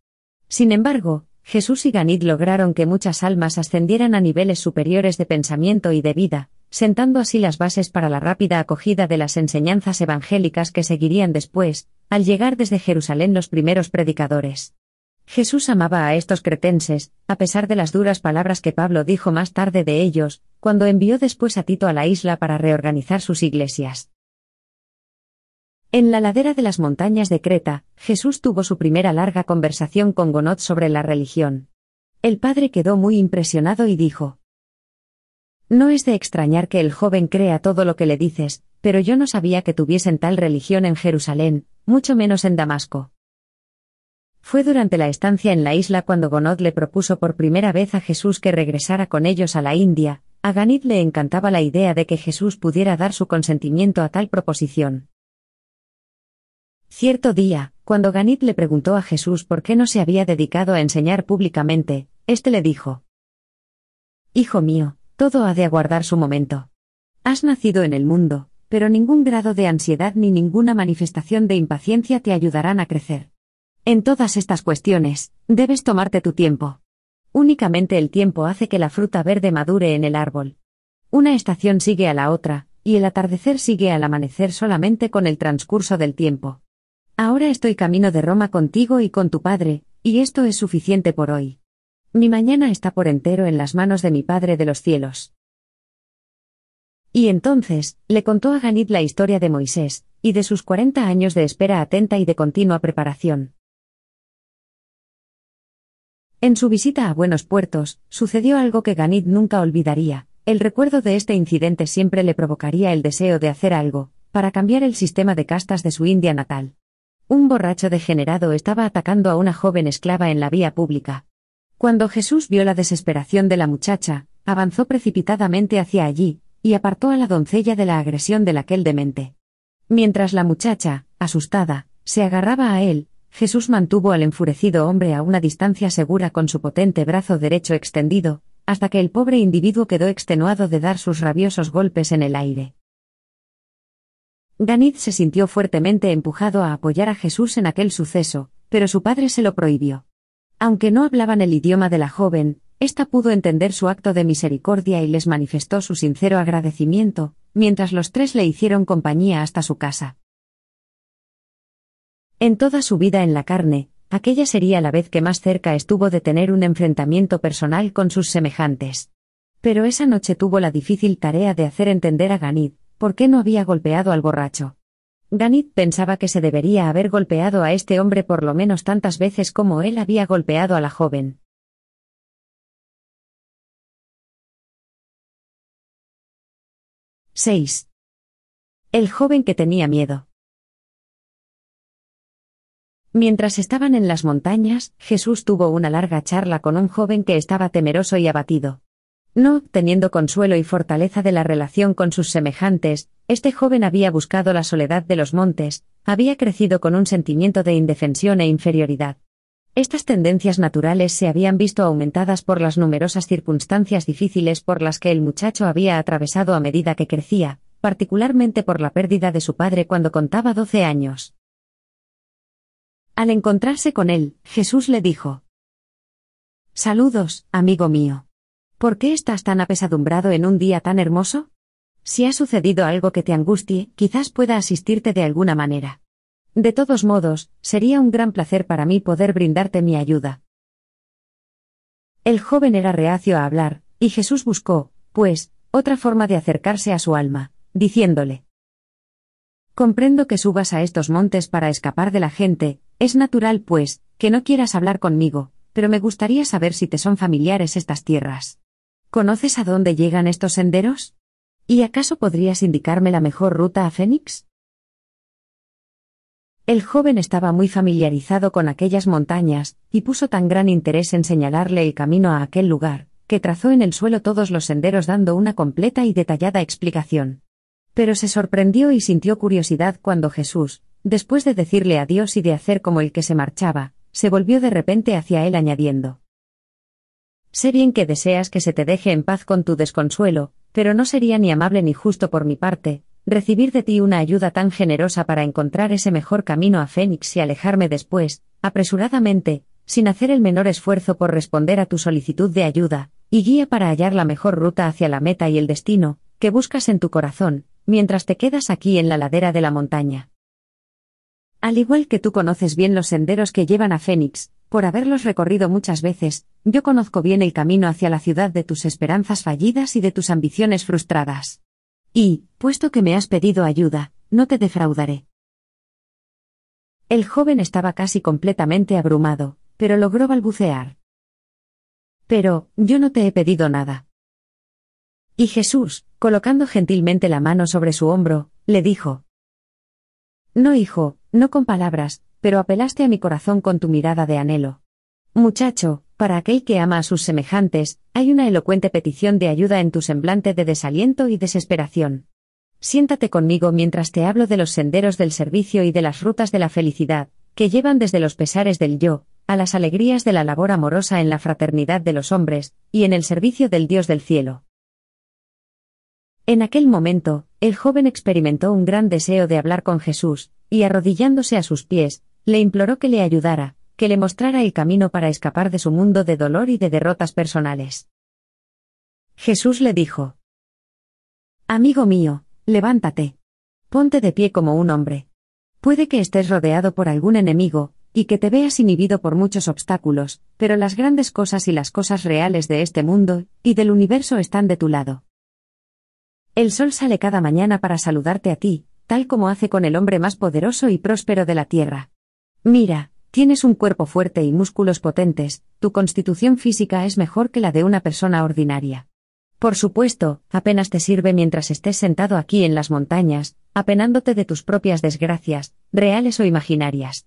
Sin embargo, Jesús y Ganid lograron que muchas almas ascendieran a niveles superiores de pensamiento y de vida, sentando así las bases para la rápida acogida de las enseñanzas evangélicas que seguirían después, al llegar desde Jerusalén los primeros predicadores. Jesús amaba a estos cretenses, a pesar de las duras palabras que Pablo dijo más tarde de ellos, cuando envió después a Tito a la isla para reorganizar sus iglesias. En la ladera de las montañas de Creta, Jesús tuvo su primera larga conversación con Gonot sobre la religión. El padre quedó muy impresionado y dijo, No es de extrañar que el joven crea todo lo que le dices, pero yo no sabía que tuviesen tal religión en Jerusalén, mucho menos en Damasco. Fue durante la estancia en la isla cuando Gonot le propuso por primera vez a Jesús que regresara con ellos a la India, a Ganit le encantaba la idea de que Jesús pudiera dar su consentimiento a tal proposición. Cierto día, cuando Ganit le preguntó a Jesús por qué no se había dedicado a enseñar públicamente, éste le dijo: Hijo mío, todo ha de aguardar su momento. Has nacido en el mundo, pero ningún grado de ansiedad ni ninguna manifestación de impaciencia te ayudarán a crecer. En todas estas cuestiones, debes tomarte tu tiempo. Únicamente el tiempo hace que la fruta verde madure en el árbol. Una estación sigue a la otra, y el atardecer sigue al amanecer solamente con el transcurso del tiempo. Ahora estoy camino de Roma contigo y con tu Padre, y esto es suficiente por hoy. Mi mañana está por entero en las manos de mi Padre de los cielos. Y entonces, le contó a Ganit la historia de Moisés, y de sus cuarenta años de espera atenta y de continua preparación. En su visita a Buenos Puertos, sucedió algo que Ganit nunca olvidaría. El recuerdo de este incidente siempre le provocaría el deseo de hacer algo, para cambiar el sistema de castas de su India natal. Un borracho degenerado estaba atacando a una joven esclava en la vía pública. Cuando Jesús vio la desesperación de la muchacha, avanzó precipitadamente hacia allí, y apartó a la doncella de la agresión del aquel demente. Mientras la muchacha, asustada, se agarraba a él, Jesús mantuvo al enfurecido hombre a una distancia segura con su potente brazo derecho extendido, hasta que el pobre individuo quedó extenuado de dar sus rabiosos golpes en el aire. Ganid se sintió fuertemente empujado a apoyar a Jesús en aquel suceso, pero su padre se lo prohibió. Aunque no hablaban el idioma de la joven, ésta pudo entender su acto de misericordia y les manifestó su sincero agradecimiento, mientras los tres le hicieron compañía hasta su casa. En toda su vida en la carne, aquella sería la vez que más cerca estuvo de tener un enfrentamiento personal con sus semejantes. Pero esa noche tuvo la difícil tarea de hacer entender a Ganit por qué no había golpeado al borracho. Ganit pensaba que se debería haber golpeado a este hombre por lo menos tantas veces como él había golpeado a la joven. —6. El joven que tenía miedo. Mientras estaban en las montañas, Jesús tuvo una larga charla con un joven que estaba temeroso y abatido. No obteniendo consuelo y fortaleza de la relación con sus semejantes, este joven había buscado la soledad de los montes, había crecido con un sentimiento de indefensión e inferioridad. Estas tendencias naturales se habían visto aumentadas por las numerosas circunstancias difíciles por las que el muchacho había atravesado a medida que crecía, particularmente por la pérdida de su padre cuando contaba doce años. Al encontrarse con él, Jesús le dijo, Saludos, amigo mío. ¿Por qué estás tan apesadumbrado en un día tan hermoso? Si ha sucedido algo que te angustie, quizás pueda asistirte de alguna manera. De todos modos, sería un gran placer para mí poder brindarte mi ayuda. El joven era reacio a hablar, y Jesús buscó, pues, otra forma de acercarse a su alma, diciéndole, Comprendo que subas a estos montes para escapar de la gente, es natural, pues, que no quieras hablar conmigo, pero me gustaría saber si te son familiares estas tierras. ¿Conoces a dónde llegan estos senderos? ¿Y acaso podrías indicarme la mejor ruta a Fénix? El joven estaba muy familiarizado con aquellas montañas, y puso tan gran interés en señalarle el camino a aquel lugar, que trazó en el suelo todos los senderos dando una completa y detallada explicación. Pero se sorprendió y sintió curiosidad cuando Jesús, después de decirle adiós y de hacer como el que se marchaba, se volvió de repente hacia él añadiendo, Sé bien que deseas que se te deje en paz con tu desconsuelo, pero no sería ni amable ni justo por mi parte, recibir de ti una ayuda tan generosa para encontrar ese mejor camino a Fénix y alejarme después, apresuradamente, sin hacer el menor esfuerzo por responder a tu solicitud de ayuda, y guía para hallar la mejor ruta hacia la meta y el destino, que buscas en tu corazón, mientras te quedas aquí en la ladera de la montaña. Al igual que tú conoces bien los senderos que llevan a Fénix, por haberlos recorrido muchas veces, yo conozco bien el camino hacia la ciudad de tus esperanzas fallidas y de tus ambiciones frustradas. Y, puesto que me has pedido ayuda, no te defraudaré. El joven estaba casi completamente abrumado, pero logró balbucear. Pero, yo no te he pedido nada. Y Jesús, colocando gentilmente la mano sobre su hombro, le dijo. No, hijo, no con palabras, pero apelaste a mi corazón con tu mirada de anhelo. Muchacho, para aquel que ama a sus semejantes, hay una elocuente petición de ayuda en tu semblante de desaliento y desesperación. Siéntate conmigo mientras te hablo de los senderos del servicio y de las rutas de la felicidad, que llevan desde los pesares del yo, a las alegrías de la labor amorosa en la fraternidad de los hombres, y en el servicio del Dios del cielo. En aquel momento, el joven experimentó un gran deseo de hablar con Jesús, y arrodillándose a sus pies, le imploró que le ayudara, que le mostrara el camino para escapar de su mundo de dolor y de derrotas personales. Jesús le dijo, Amigo mío, levántate. Ponte de pie como un hombre. Puede que estés rodeado por algún enemigo, y que te veas inhibido por muchos obstáculos, pero las grandes cosas y las cosas reales de este mundo y del universo están de tu lado. El sol sale cada mañana para saludarte a ti, tal como hace con el hombre más poderoso y próspero de la tierra. Mira, tienes un cuerpo fuerte y músculos potentes, tu constitución física es mejor que la de una persona ordinaria. Por supuesto, apenas te sirve mientras estés sentado aquí en las montañas, apenándote de tus propias desgracias, reales o imaginarias.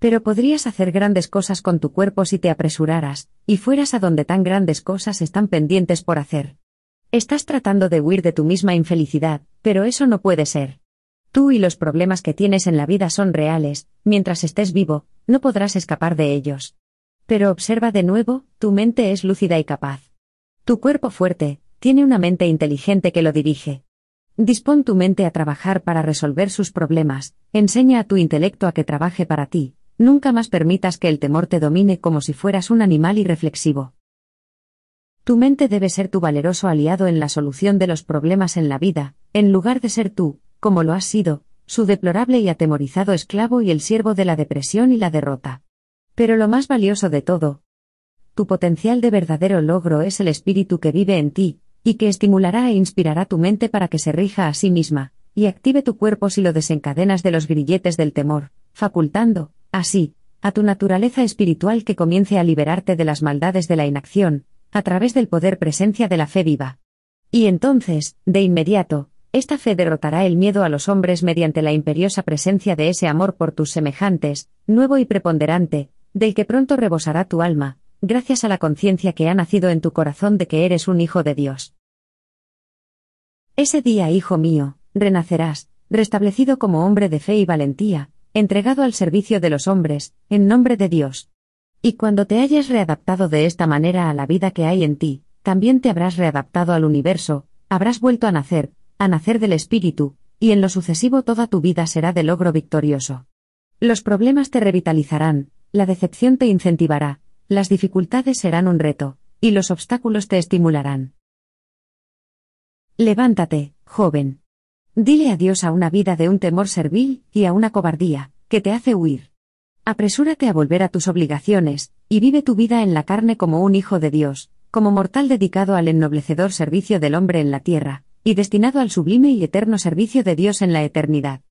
Pero podrías hacer grandes cosas con tu cuerpo si te apresuraras, y fueras a donde tan grandes cosas están pendientes por hacer. Estás tratando de huir de tu misma infelicidad, pero eso no puede ser. Tú y los problemas que tienes en la vida son reales, mientras estés vivo, no podrás escapar de ellos. Pero observa de nuevo, tu mente es lúcida y capaz. Tu cuerpo fuerte, tiene una mente inteligente que lo dirige. Dispón tu mente a trabajar para resolver sus problemas, enseña a tu intelecto a que trabaje para ti, nunca más permitas que el temor te domine como si fueras un animal irreflexivo. Tu mente debe ser tu valeroso aliado en la solución de los problemas en la vida, en lugar de ser tú, como lo has sido, su deplorable y atemorizado esclavo y el siervo de la depresión y la derrota. Pero lo más valioso de todo, tu potencial de verdadero logro es el espíritu que vive en ti, y que estimulará e inspirará tu mente para que se rija a sí misma, y active tu cuerpo si lo desencadenas de los grilletes del temor, facultando, así, a tu naturaleza espiritual que comience a liberarte de las maldades de la inacción, a través del poder presencia de la fe viva. Y entonces, de inmediato, esta fe derrotará el miedo a los hombres mediante la imperiosa presencia de ese amor por tus semejantes, nuevo y preponderante, del que pronto rebosará tu alma, gracias a la conciencia que ha nacido en tu corazón de que eres un hijo de Dios. Ese día, hijo mío, renacerás, restablecido como hombre de fe y valentía, entregado al servicio de los hombres, en nombre de Dios. Y cuando te hayas readaptado de esta manera a la vida que hay en ti, también te habrás readaptado al universo, habrás vuelto a nacer, a nacer del Espíritu, y en lo sucesivo toda tu vida será de logro victorioso. Los problemas te revitalizarán, la decepción te incentivará, las dificultades serán un reto, y los obstáculos te estimularán. Levántate, joven. Dile adiós a una vida de un temor servil y a una cobardía, que te hace huir. Apresúrate a volver a tus obligaciones, y vive tu vida en la carne como un hijo de Dios, como mortal dedicado al ennoblecedor servicio del hombre en la tierra, y destinado al sublime y eterno servicio de Dios en la eternidad.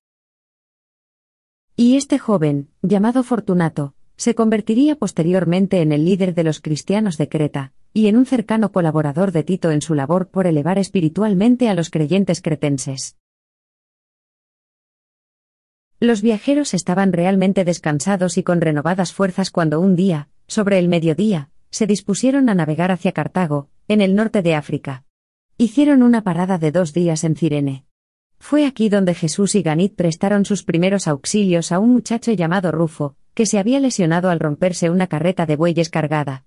Y este joven, llamado Fortunato, se convertiría posteriormente en el líder de los cristianos de Creta, y en un cercano colaborador de Tito en su labor por elevar espiritualmente a los creyentes cretenses. Los viajeros estaban realmente descansados y con renovadas fuerzas cuando un día, sobre el mediodía, se dispusieron a navegar hacia Cartago, en el norte de África. Hicieron una parada de dos días en Cirene. Fue aquí donde Jesús y Ganit prestaron sus primeros auxilios a un muchacho llamado Rufo, que se había lesionado al romperse una carreta de bueyes cargada.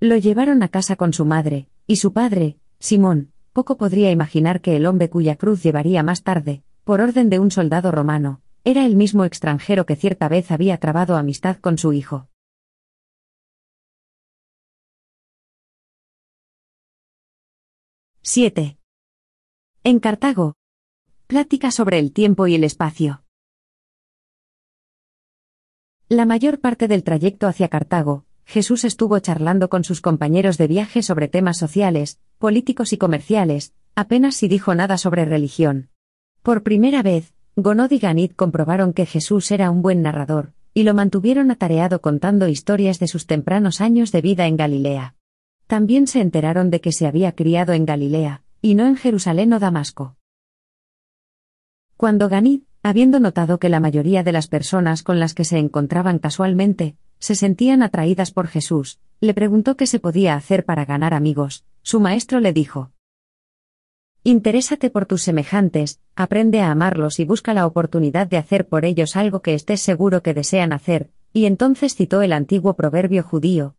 Lo llevaron a casa con su madre, y su padre, Simón, poco podría imaginar que el hombre cuya cruz llevaría más tarde, por orden de un soldado romano, era el mismo extranjero que cierta vez había trabado amistad con su hijo. —7. En Cartago. Plática sobre el tiempo y el espacio. La mayor parte del trayecto hacia Cartago, Jesús estuvo charlando con sus compañeros de viaje sobre temas sociales, políticos y comerciales, apenas si dijo nada sobre religión. Por primera vez, Gonod y Ganit comprobaron que Jesús era un buen narrador, y lo mantuvieron atareado contando historias de sus tempranos años de vida en Galilea. También se enteraron de que se había criado en Galilea, y no en Jerusalén o Damasco. Cuando Ganit, habiendo notado que la mayoría de las personas con las que se encontraban casualmente, se sentían atraídas por Jesús, le preguntó qué se podía hacer para ganar amigos, su maestro le dijo, Interésate por tus semejantes, aprende a amarlos y busca la oportunidad de hacer por ellos algo que estés seguro que desean hacer, y entonces citó el antiguo proverbio judío.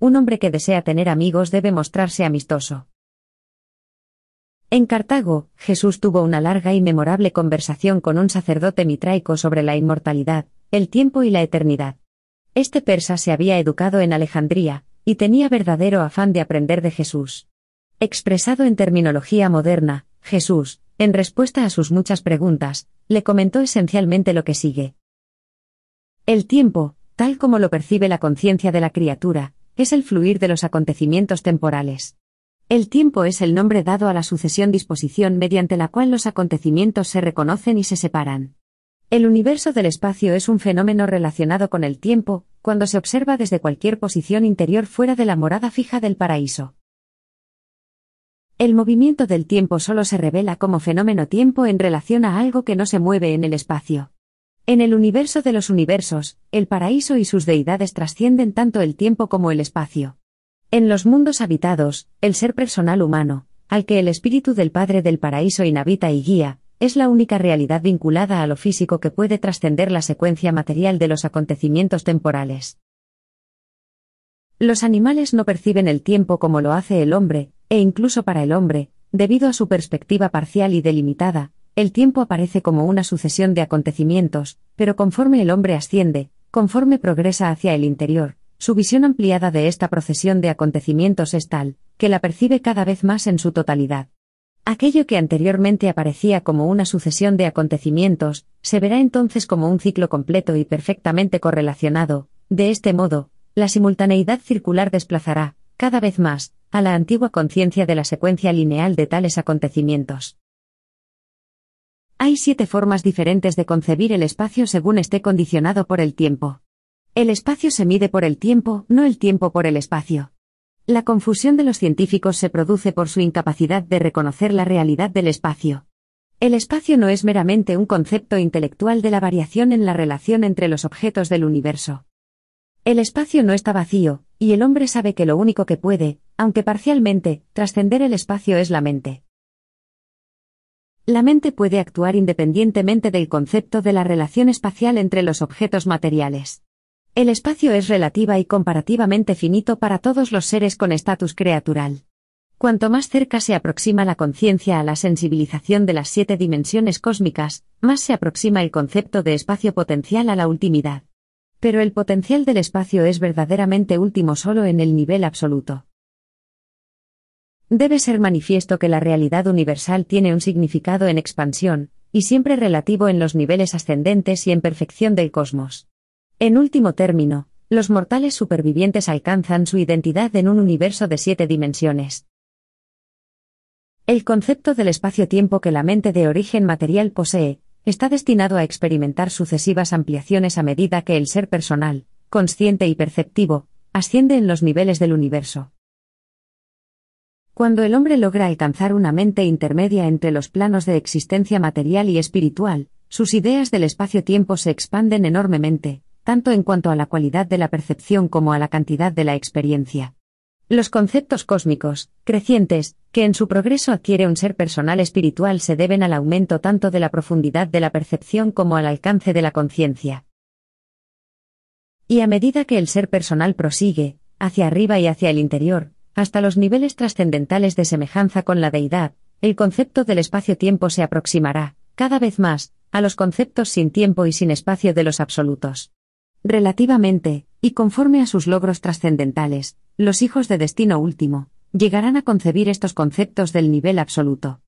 Un hombre que desea tener amigos debe mostrarse amistoso. En Cartago, Jesús tuvo una larga y memorable conversación con un sacerdote mitraico sobre la inmortalidad, el tiempo y la eternidad. Este persa se había educado en Alejandría, y tenía verdadero afán de aprender de Jesús. Expresado en terminología moderna, Jesús, en respuesta a sus muchas preguntas, le comentó esencialmente lo que sigue. El tiempo, tal como lo percibe la conciencia de la criatura, es el fluir de los acontecimientos temporales. El tiempo es el nombre dado a la sucesión-disposición mediante la cual los acontecimientos se reconocen y se separan. El universo del espacio es un fenómeno relacionado con el tiempo, cuando se observa desde cualquier posición interior fuera de la morada fija del paraíso. El movimiento del tiempo solo se revela como fenómeno tiempo en relación a algo que no se mueve en el espacio. En el universo de los universos, el paraíso y sus deidades trascienden tanto el tiempo como el espacio. En los mundos habitados, el ser personal humano, al que el espíritu del Padre del Paraíso inhabita y guía, es la única realidad vinculada a lo físico que puede trascender la secuencia material de los acontecimientos temporales. Los animales no perciben el tiempo como lo hace el hombre, e incluso para el hombre, debido a su perspectiva parcial y delimitada, el tiempo aparece como una sucesión de acontecimientos, pero conforme el hombre asciende, conforme progresa hacia el interior, su visión ampliada de esta procesión de acontecimientos es tal, que la percibe cada vez más en su totalidad. Aquello que anteriormente aparecía como una sucesión de acontecimientos, se verá entonces como un ciclo completo y perfectamente correlacionado, de este modo, la simultaneidad circular desplazará, cada vez más, a la antigua conciencia de la secuencia lineal de tales acontecimientos. Hay siete formas diferentes de concebir el espacio según esté condicionado por el tiempo. El espacio se mide por el tiempo, no el tiempo por el espacio. La confusión de los científicos se produce por su incapacidad de reconocer la realidad del espacio. El espacio no es meramente un concepto intelectual de la variación en la relación entre los objetos del universo. El espacio no está vacío, y el hombre sabe que lo único que puede, aunque parcialmente, trascender el espacio es la mente. La mente puede actuar independientemente del concepto de la relación espacial entre los objetos materiales. El espacio es relativa y comparativamente finito para todos los seres con estatus creatural. Cuanto más cerca se aproxima la conciencia a la sensibilización de las siete dimensiones cósmicas, más se aproxima el concepto de espacio potencial a la ultimidad. Pero el potencial del espacio es verdaderamente último solo en el nivel absoluto. Debe ser manifiesto que la realidad universal tiene un significado en expansión, y siempre relativo en los niveles ascendentes y en perfección del cosmos. En último término, los mortales supervivientes alcanzan su identidad en un universo de siete dimensiones. El concepto del espacio-tiempo que la mente de origen material posee, está destinado a experimentar sucesivas ampliaciones a medida que el ser personal, consciente y perceptivo, asciende en los niveles del universo. Cuando el hombre logra alcanzar una mente intermedia entre los planos de existencia material y espiritual, sus ideas del espacio-tiempo se expanden enormemente, tanto en cuanto a la cualidad de la percepción como a la cantidad de la experiencia. Los conceptos cósmicos, crecientes, que en su progreso adquiere un ser personal espiritual se deben al aumento tanto de la profundidad de la percepción como al alcance de la conciencia. Y a medida que el ser personal prosigue, hacia arriba y hacia el interior, hasta los niveles trascendentales de semejanza con la deidad, el concepto del espacio-tiempo se aproximará, cada vez más, a los conceptos sin tiempo y sin espacio de los absolutos. Relativamente, y conforme a sus logros trascendentales, los hijos de destino último, llegarán a concebir estos conceptos del nivel absoluto.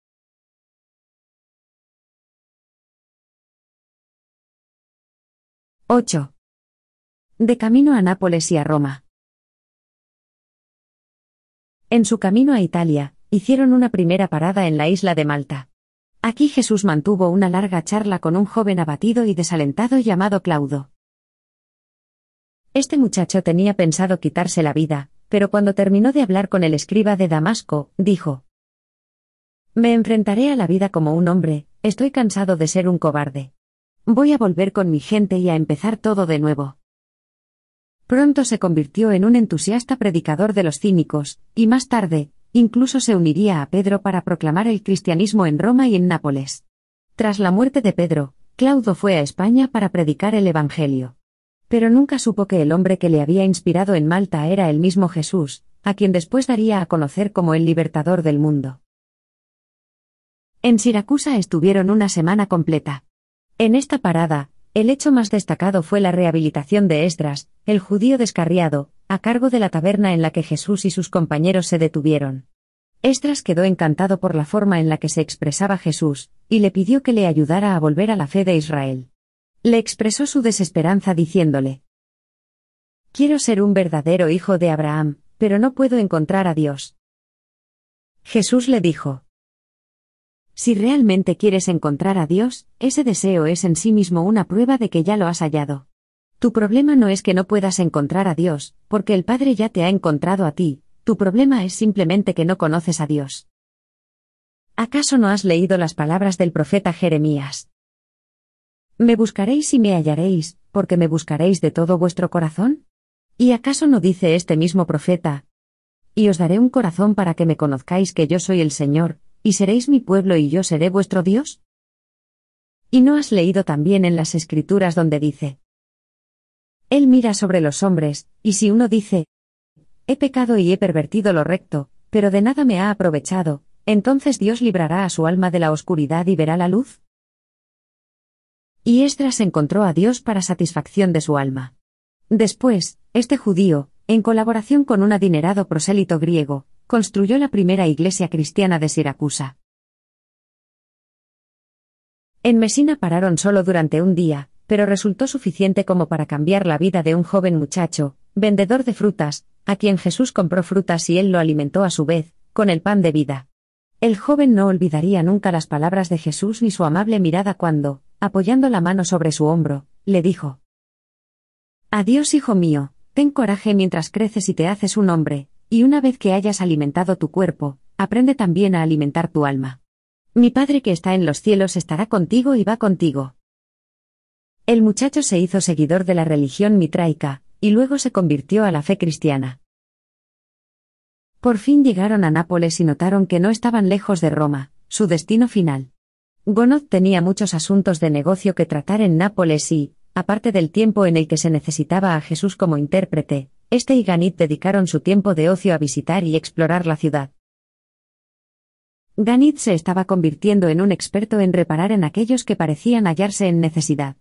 ¡8! De camino a Nápoles y a Roma. En su camino a Italia, hicieron una primera parada en la isla de Malta. Aquí Jesús mantuvo una larga charla con un joven abatido y desalentado llamado Claudo. Este muchacho tenía pensado quitarse la vida, pero cuando terminó de hablar con el escriba de Damasco, dijo, Me enfrentaré a la vida como un hombre, estoy cansado de ser un cobarde. Voy a volver con mi gente y a empezar todo de nuevo. Pronto se convirtió en un entusiasta predicador de los cínicos, y más tarde, incluso se uniría a Pedro para proclamar el cristianismo en Roma y en Nápoles. Tras la muerte de Pedro, Claudo fue a España para predicar el Evangelio. Pero nunca supo que el hombre que le había inspirado en Malta era el mismo Jesús, a quien después daría a conocer como el libertador del mundo. En Siracusa estuvieron una semana completa. En esta parada, el hecho más destacado fue la rehabilitación de Esdras, el judío descarriado, a cargo de la taberna en la que Jesús y sus compañeros se detuvieron. Esdras quedó encantado por la forma en la que se expresaba Jesús, y le pidió que le ayudara a volver a la fe de Israel. Le expresó su desesperanza diciéndole, Quiero ser un verdadero hijo de Abraham, pero no puedo encontrar a Dios. Jesús le dijo, si realmente quieres encontrar a Dios, ese deseo es en sí mismo una prueba de que ya lo has hallado. Tu problema no es que no puedas encontrar a Dios, porque el Padre ya te ha encontrado a ti, tu problema es simplemente que no conoces a Dios. ¿Acaso no has leído las palabras del profeta Jeremías? Me buscaréis y me hallaréis, porque me buscaréis de todo vuestro corazón? ¿Y acaso no dice este mismo profeta? Y os daré un corazón para que me conozcáis que yo soy el Señor, ¿Y seréis mi pueblo y yo seré vuestro Dios? ¿Y no has leído también en las escrituras donde dice, Él mira sobre los hombres, y si uno dice, He pecado y he pervertido lo recto, pero de nada me ha aprovechado, entonces Dios librará a su alma de la oscuridad y verá la luz? Y Esdras encontró a Dios para satisfacción de su alma. Después, este judío, en colaboración con un adinerado prosélito griego, construyó la primera iglesia cristiana de Siracusa. En Mesina pararon solo durante un día, pero resultó suficiente como para cambiar la vida de un joven muchacho, vendedor de frutas, a quien Jesús compró frutas y él lo alimentó a su vez, con el pan de vida. El joven no olvidaría nunca las palabras de Jesús ni su amable mirada cuando, apoyando la mano sobre su hombro, le dijo, Adiós, hijo mío, ten coraje mientras creces y te haces un hombre, y una vez que hayas alimentado tu cuerpo, aprende también a alimentar tu alma. Mi Padre que está en los cielos estará contigo y va contigo. El muchacho se hizo seguidor de la religión mitraica, y luego se convirtió a la fe cristiana. Por fin llegaron a Nápoles y notaron que no estaban lejos de Roma, su destino final. Gonod tenía muchos asuntos de negocio que tratar en Nápoles y, aparte del tiempo en el que se necesitaba a Jesús como intérprete, este y Ganit dedicaron su tiempo de ocio a visitar y explorar la ciudad. Ganit se estaba convirtiendo en un experto en reparar en aquellos que parecían hallarse en necesidad.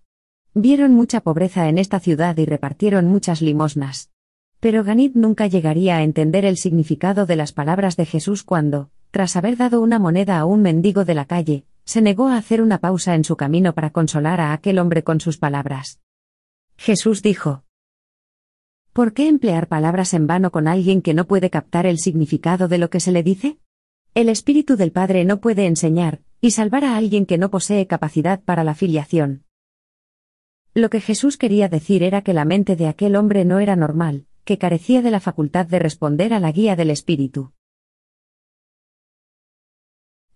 Vieron mucha pobreza en esta ciudad y repartieron muchas limosnas. Pero Ganit nunca llegaría a entender el significado de las palabras de Jesús cuando, tras haber dado una moneda a un mendigo de la calle, se negó a hacer una pausa en su camino para consolar a aquel hombre con sus palabras. Jesús dijo, ¿Por qué emplear palabras en vano con alguien que no puede captar el significado de lo que se le dice? El Espíritu del Padre no puede enseñar y salvar a alguien que no posee capacidad para la filiación. Lo que Jesús quería decir era que la mente de aquel hombre no era normal, que carecía de la facultad de responder a la guía del Espíritu.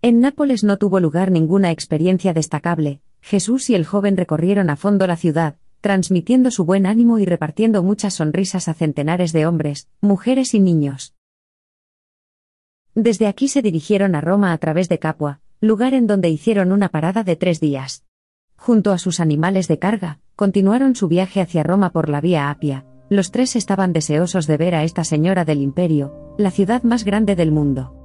En Nápoles no tuvo lugar ninguna experiencia destacable, Jesús y el joven recorrieron a fondo la ciudad, transmitiendo su buen ánimo y repartiendo muchas sonrisas a centenares de hombres, mujeres y niños. Desde aquí se dirigieron a Roma a través de Capua, lugar en donde hicieron una parada de tres días. Junto a sus animales de carga, continuaron su viaje hacia Roma por la vía Apia. Los tres estaban deseosos de ver a esta señora del imperio, la ciudad más grande del mundo.